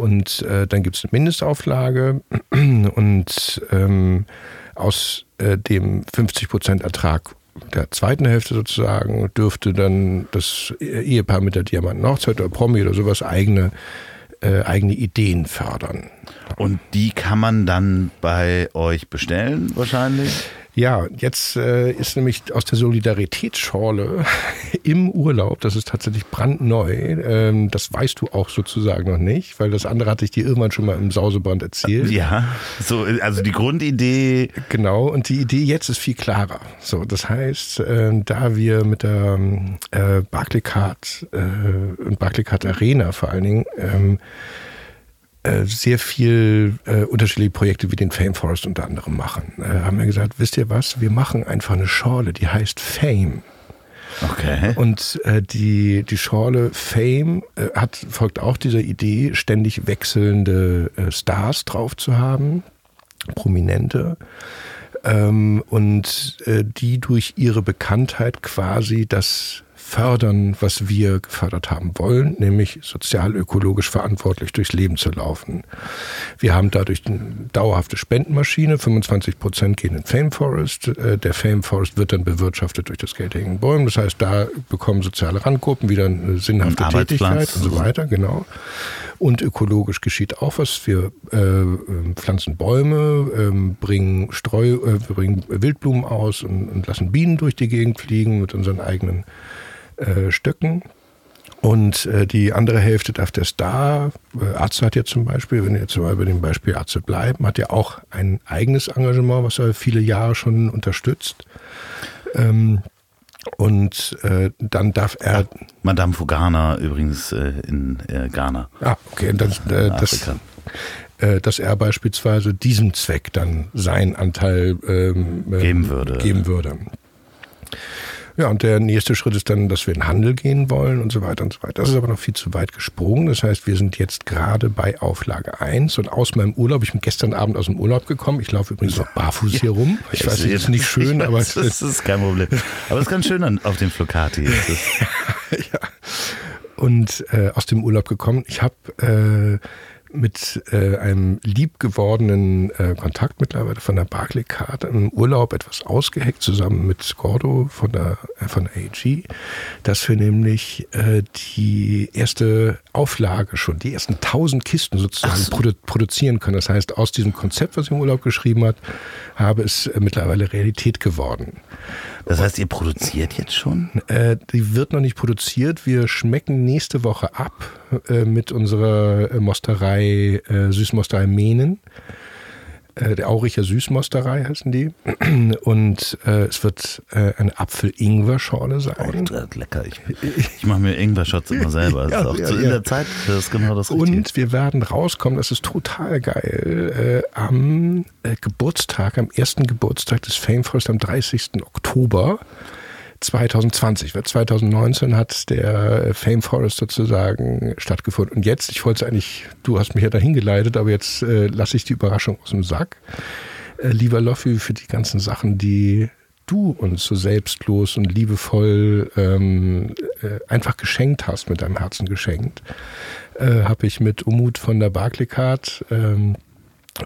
Und äh, dann gibt es eine Mindestauflage und ähm, aus äh, dem 50% Ertrag der zweiten Hälfte sozusagen dürfte dann das Ehepaar mit der Diamanten Hochzeit oder Promi oder sowas eigene, äh, eigene Ideen fördern. Und die kann man dann bei euch bestellen, wahrscheinlich. Ja, jetzt äh, ist nämlich aus der Solidaritätsschorle im Urlaub, das ist tatsächlich brandneu, ähm, das weißt du auch sozusagen noch nicht, weil das andere hatte ich dir irgendwann schon mal im Sausebrand erzählt. Ja, so, also die Grundidee. Genau, und die Idee jetzt ist viel klarer. So, das heißt, äh, da wir mit der äh, Barclaycard äh, und Barclaycard Arena vor allen Dingen ähm, äh, sehr viel äh, unterschiedliche Projekte wie den Fame Forest unter anderem machen. Äh, haben wir gesagt, wisst ihr was, wir machen einfach eine Schorle, die heißt Fame. Okay. Und äh, die, die Schorle Fame äh, hat, folgt auch dieser Idee, ständig wechselnde äh, Stars drauf zu haben, prominente, ähm, und äh, die durch ihre Bekanntheit quasi das fördern, was wir gefördert haben wollen, nämlich sozial-ökologisch verantwortlich durchs Leben zu laufen. Wir haben dadurch eine dauerhafte Spendenmaschine, 25 Prozent gehen in Fame Forest. Äh, der Fame Forest wird dann bewirtschaftet durch das Geld hängen Bäumen. Das heißt, da bekommen soziale Randgruppen wieder eine sinnhafte Tätigkeit und so weiter, genau. Und ökologisch geschieht auch was. Wir äh, pflanzen Bäume, äh, bringen Streu, äh, bringen Wildblumen aus und, und lassen Bienen durch die Gegend fliegen mit unseren eigenen äh, Stöcken. Und äh, die andere Hälfte darf der Star, äh, Arzt hat ja zum Beispiel, wenn wir jetzt mal bei dem Beispiel Arzt bleiben, hat ja auch ein eigenes Engagement, was er viele Jahre schon unterstützt. Ähm, und äh, dann darf er. Ja, Madame Fugana übrigens äh, in äh, Ghana. Ah, okay, dann, äh, das, äh, dass er beispielsweise diesem Zweck dann seinen Anteil ähm, geben würde. Geben würde. Ja, und der nächste Schritt ist dann, dass wir in den Handel gehen wollen und so weiter und so weiter. Das ist aber noch viel zu weit gesprungen. Das heißt, wir sind jetzt gerade bei Auflage 1 und aus meinem Urlaub, ich bin gestern Abend aus dem Urlaub gekommen. Ich laufe übrigens noch barfuß ja. hier rum. Ich weiß, es ist nicht schön, aber. Das ist kein Problem. Aber es ist ganz schön auf dem Flocati. ja. Und äh, aus dem Urlaub gekommen. Ich habe äh, mit äh, einem liebgewordenen äh, Kontakt mittlerweile von der Barclaycard im Urlaub etwas ausgeheckt, zusammen mit Gordo von der, äh, von der AG, dass wir nämlich äh, die erste Auflage schon, die ersten tausend Kisten sozusagen so. produ produzieren können. Das heißt, aus diesem Konzept, was er im Urlaub geschrieben hat, habe es äh, mittlerweile Realität geworden. Das heißt, ihr produziert jetzt schon? Äh, die wird noch nicht produziert. Wir schmecken nächste Woche ab äh, mit unserer äh, Mosterei, äh, Süßmosterei Menen. Äh, der Auricher Süßmosterei heißen die. Und äh, es wird äh, eine Apfel-Ingwer-Schorle sein. Oh, lecker. Ich, ich mache mir Ingwer-Shots immer selber. Das ja, ist auch ja, zu, ja. in der Zeit, das ist genau das Richtige. Und wir werden rauskommen, das ist total geil, äh, am äh, Geburtstag, am ersten Geburtstag des Fame Forest am 30. Oktober 2020, weil 2019 hat der Fame Forest sozusagen stattgefunden. Und jetzt, ich wollte es eigentlich, du hast mich ja dahin geleitet, aber jetzt äh, lasse ich die Überraschung aus dem Sack. Äh, lieber Loffi, für die ganzen Sachen, die du uns so selbstlos und liebevoll ähm, äh, einfach geschenkt hast, mit deinem Herzen geschenkt, äh, habe ich mit Umut von der Barclaycard ähm,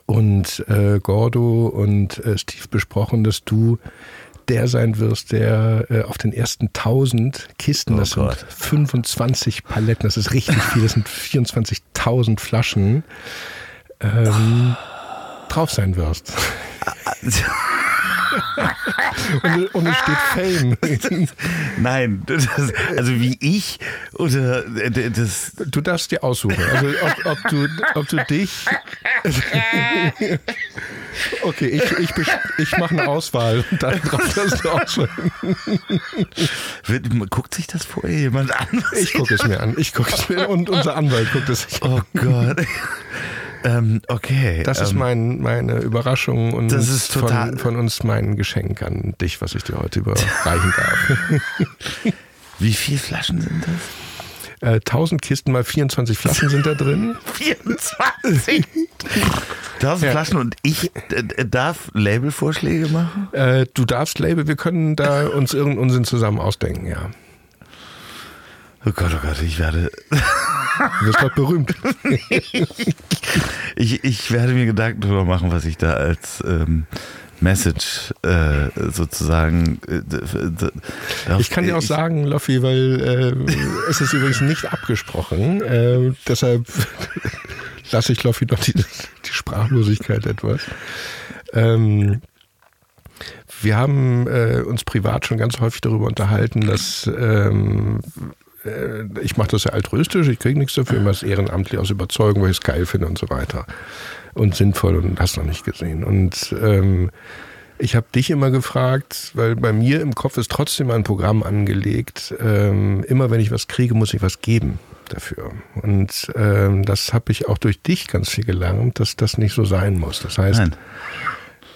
und äh, Gordo und äh, Steve besprochen, dass du der sein wirst, der äh, auf den ersten 1000 Kisten, oh das Gott. sind 25 Paletten, das ist richtig viel, das sind 24.000 Flaschen, ähm, drauf sein wirst. und, und, es steht Fame. Nein, das, also wie ich oder das. Du darfst dir aussuchen. Also ob, ob, du, ob du dich. Okay, ich, ich, ich mache eine Auswahl und dann darfst du auswählen. Guckt sich das vorher jemand an? Ich gucke es mir an. Ich gucke es mir und unser Anwalt guckt es sich an. Oh Gott. Ähm, okay. Das ist ähm, mein, meine Überraschung und das ist total von, von uns mein Geschenk an dich, was ich dir heute überreichen darf. Wie viele Flaschen sind das? Äh, 1000 Kisten mal 24 Flaschen sind da drin. 24? 1000 ja. Flaschen und ich äh, darf Labelvorschläge machen? Äh, du darfst Label, wir können da uns irgendeinen Unsinn zusammen ausdenken, ja. Oh Gott, oh Gott, ich werde. Du wirst gerade berühmt. ich, ich werde mir Gedanken darüber machen, was ich da als ähm, Message äh, sozusagen. Äh, ich kann dir auch sagen, Loffi, weil äh, es ist übrigens nicht abgesprochen. Äh, deshalb lasse ich Loffi noch die, die Sprachlosigkeit etwas. Ähm, wir haben äh, uns privat schon ganz häufig darüber unterhalten, dass ähm, äh, ich mache das ja altruistisch, ich kriege nichts dafür, ich mache es ehrenamtlich aus Überzeugung, weil ich es geil finde und so weiter. Und sinnvoll und hast noch nicht gesehen. Und ähm, ich habe dich immer gefragt, weil bei mir im Kopf ist trotzdem ein Programm angelegt. Ähm, immer wenn ich was kriege, muss ich was geben dafür. Und ähm, das habe ich auch durch dich ganz viel gelernt, dass das nicht so sein muss. Das heißt,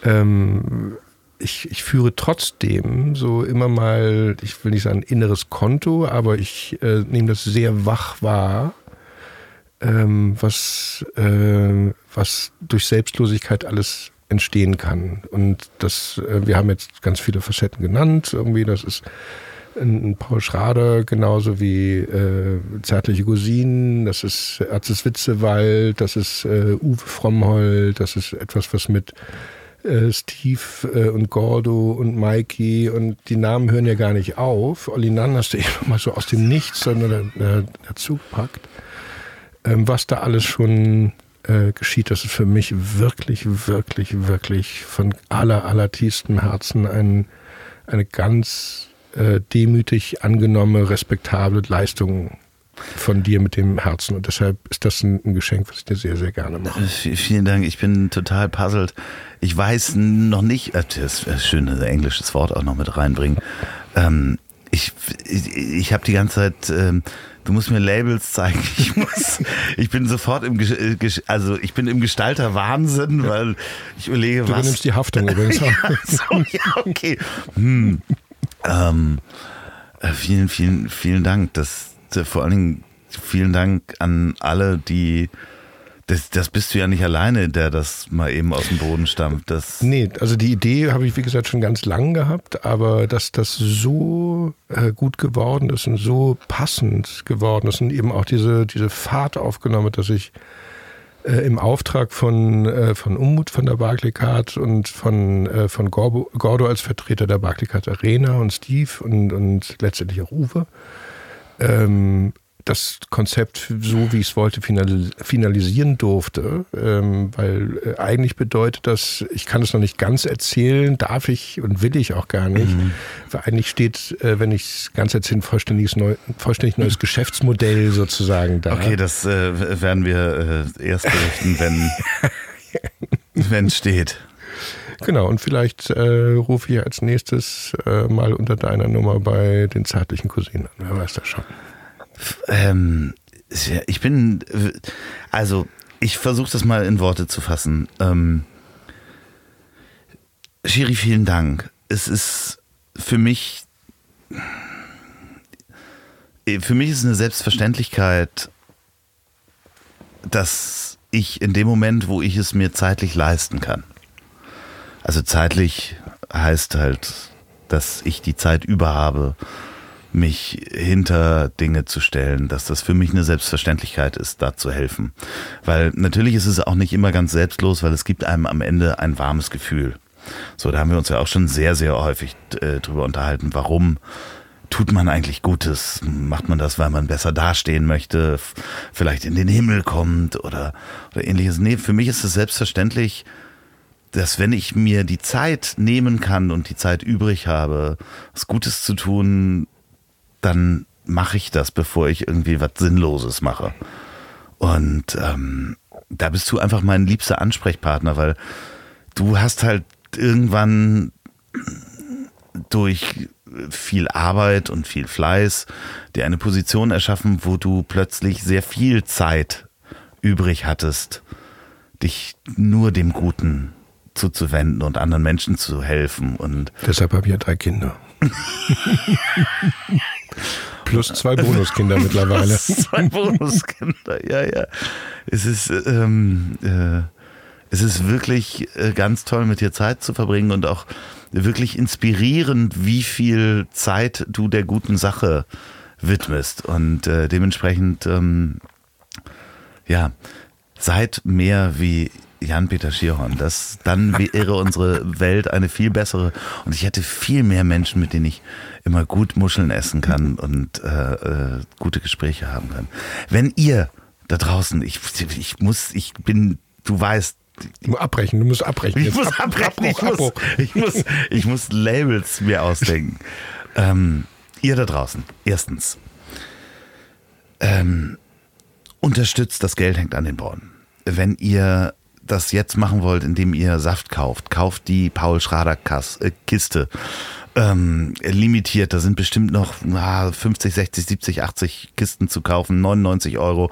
ähm, ich, ich führe trotzdem so immer mal, ich will nicht sagen inneres Konto, aber ich äh, nehme das sehr wach wahr, ähm, was, äh, was durch Selbstlosigkeit alles entstehen kann. Und das, äh, wir haben jetzt ganz viele Facetten genannt. Irgendwie, das ist ein, Paul Schrader, genauso wie äh, Zärtliche Cousinen, das ist Erzes Witzewald, das ist äh, Uwe Frommhold, das ist etwas, was mit äh, Steve äh, und Gordo und Mikey und die Namen hören ja gar nicht auf. Olli Nann hast du eben mal so aus dem Nichts sondern äh, dazu gepackt. Ähm, was da alles schon äh, geschieht, das ist für mich wirklich, wirklich, wirklich von aller, aller tiefstem Herzen ein, eine ganz äh, demütig angenommene, respektable Leistung von dir mit dem Herzen. Und deshalb ist das ein, ein Geschenk, was ich dir sehr, sehr gerne mache. Vielen Dank. Ich bin total puzzled. Ich weiß noch nicht, äh, das ist schön, ein englisches Wort auch noch mit reinbringen. Ähm, ich, ich, ich habe die ganze Zeit, ähm, du musst mir Labels zeigen. Ich muss, ich bin sofort im, äh, also ich bin im Gestalter Wahnsinn, weil ich überlege, du was. Du nimmst die Haftung übrigens. ja, so, ja, okay. Hm. Ähm, äh, vielen, vielen, vielen Dank. Das, vor allen Dingen vielen Dank an alle, die das, das bist du ja nicht alleine, der das mal eben aus dem Boden stammt. Das nee, also die Idee habe ich, wie gesagt, schon ganz lang gehabt, aber dass das so äh, gut geworden ist und so passend geworden ist und eben auch diese, diese Fahrt aufgenommen, dass ich äh, im Auftrag von, äh, von Ummut von der Barclaycard und von, äh, von Gordo, Gordo als Vertreter der Barclaycard Arena und Steve und, und letztendlich auch Uwe ähm, das Konzept so, wie ich es wollte, finalisieren durfte, ähm, weil äh, eigentlich bedeutet das, ich kann es noch nicht ganz erzählen, darf ich und will ich auch gar nicht, mhm. weil eigentlich steht, äh, wenn ich es ganz erzähle, ein vollständiges neu, vollständig neues Geschäftsmodell sozusagen da. Okay, das äh, werden wir äh, erst berichten, wenn wenn es steht. Genau, und vielleicht äh, rufe ich als nächstes äh, mal unter deiner Nummer bei den zärtlichen Cousinen an. Wer weiß das schon. Ähm, ich bin, also ich versuche das mal in Worte zu fassen. Ähm, Shiri, vielen Dank. Es ist für mich, für mich ist eine Selbstverständlichkeit, dass ich in dem Moment, wo ich es mir zeitlich leisten kann, also zeitlich heißt halt, dass ich die Zeit über habe, mich hinter Dinge zu stellen, dass das für mich eine Selbstverständlichkeit ist, da zu helfen. Weil natürlich ist es auch nicht immer ganz selbstlos, weil es gibt einem am Ende ein warmes Gefühl. So, da haben wir uns ja auch schon sehr, sehr häufig äh, drüber unterhalten, warum tut man eigentlich Gutes? Macht man das, weil man besser dastehen möchte, vielleicht in den Himmel kommt oder, oder ähnliches? Nee, für mich ist es selbstverständlich, dass wenn ich mir die Zeit nehmen kann und die Zeit übrig habe, was Gutes zu tun, dann mache ich das, bevor ich irgendwie was Sinnloses mache. Und ähm, da bist du einfach mein liebster Ansprechpartner, weil du hast halt irgendwann durch viel Arbeit und viel Fleiß dir eine Position erschaffen, wo du plötzlich sehr viel Zeit übrig hattest, dich nur dem Guten zuzuwenden und anderen Menschen zu helfen. Und Deshalb habe ich ja drei Kinder. Plus zwei Bonuskinder mittlerweile. zwei Bonuskinder, ja, ja. Es ist, ähm, äh, es ist wirklich äh, ganz toll, mit dir Zeit zu verbringen und auch wirklich inspirierend, wie viel Zeit du der guten Sache widmest. Und äh, dementsprechend, ähm, ja, seid mehr wie Jan-Peter Schierhorn. Das, dann wäre unsere Welt eine viel bessere und ich hätte viel mehr Menschen, mit denen ich immer gut Muscheln essen kann und äh, äh, gute Gespräche haben kann. Wenn ihr da draußen, ich, ich muss, ich bin, du weißt, Du musst abbrechen, du musst abbrechen. Ich Jetzt muss Ab- abbrechen, ich, Abbruch, muss, Abbruch. ich, muss, ich muss Labels mir ausdenken. ähm, ihr da draußen, erstens, ähm, unterstützt, das Geld hängt an den Bornen. Wenn ihr das jetzt machen wollt, indem ihr Saft kauft, kauft die Paul Schrader äh, Kiste. Ähm, limitiert, da sind bestimmt noch ah, 50, 60, 70, 80 Kisten zu kaufen, 99 Euro.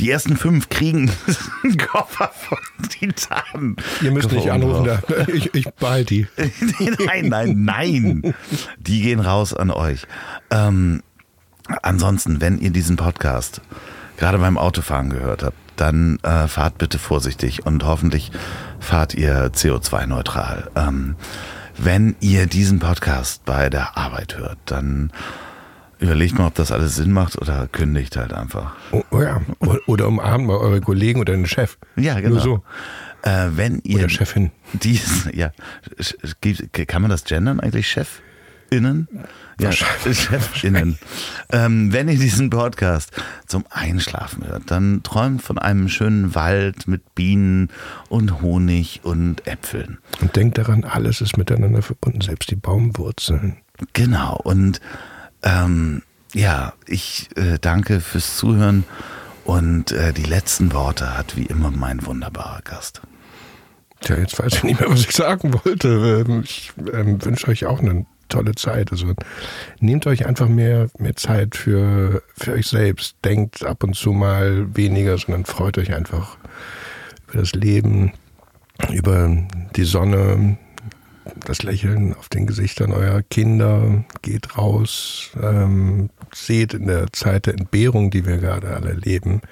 Die ersten fünf kriegen einen Koffer von Titan. Ihr müsst nicht anrufen, da, ich, ich behalte die. nein, nein, nein. Die gehen raus an euch. Ähm, ansonsten, wenn ihr diesen Podcast gerade beim Autofahren gehört habt, dann äh, fahrt bitte vorsichtig und hoffentlich fahrt ihr CO2-neutral. Ähm, wenn ihr diesen Podcast bei der Arbeit hört, dann überlegt mal, ob das alles Sinn macht oder kündigt halt einfach. Oh, oh ja. Oder umarmt mal eure Kollegen oder den Chef. Ja, genau. Nur so. Äh, wenn ihr Oder Chefin. Dies, ja, kann man das gendern eigentlich? Chefinnen? Ja, Chefinnen. ähm, wenn ihr diesen Podcast zum Einschlafen hört, dann träumt von einem schönen Wald mit Bienen und Honig und Äpfeln. Und denkt daran, alles ist miteinander verbunden, selbst die Baumwurzeln. Genau. Und ähm, ja, ich äh, danke fürs Zuhören. Und äh, die letzten Worte hat wie immer mein wunderbarer Gast. Tja, jetzt weiß ich nicht mehr, was ich sagen wollte. Ähm, Ich ähm, wünsche euch auch eine tolle Zeit. Also nehmt euch einfach mehr, mehr Zeit für, für euch selbst. Denkt ab und zu mal weniger, sondern freut euch einfach über das Leben, über die Sonne, das Lächeln auf den Gesichtern eurer Kinder. Geht raus, ähm, seht in der Zeit der Entbehrung, die wir gerade alle erleben,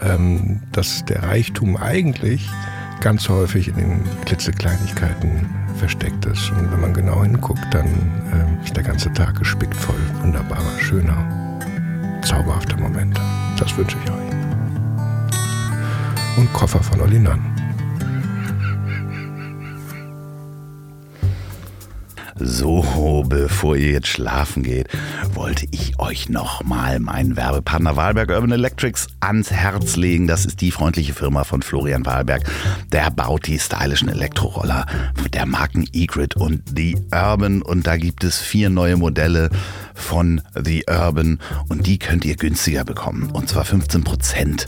ähm, dass der Reichtum eigentlich ganz häufig in den klitzekleinigkeiten versteckt ist. Und wenn man genau hinguckt, dann ähm, ist der ganze Tag gespickt voll wunderbarer, schöner, zauberhafter Momente. Das wünsche ich euch. Und Koffer von Olli So, bevor ihr jetzt schlafen geht, wollte ich euch nochmal meinen Werbepartner Wahlberg Urban Electrics ans Herz legen. Das ist die freundliche Firma von Florian Wahlberg. Der baut die stylischen Elektroroller der Marken E-Grid und The Urban. Und da gibt es vier neue Modelle von The Urban und die könnt ihr günstiger bekommen. Und zwar 15 Prozent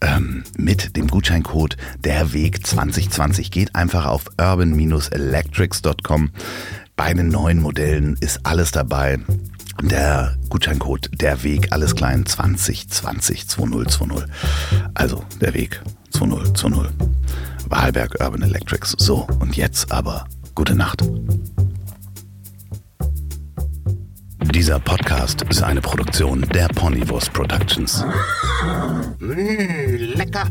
ähm, mit dem Gutscheincode der Weg 2020. Geht einfach auf urban-electrics.com. Bei den neuen Modellen ist alles dabei. Der Gutscheincode der Weg, alles klein 2020 2020. Also der Weg 2020. Wahlberg Urban Electrics. So, und jetzt aber gute Nacht. Dieser Podcast ist eine Produktion der Ponywurst Productions. Mmh, lecker.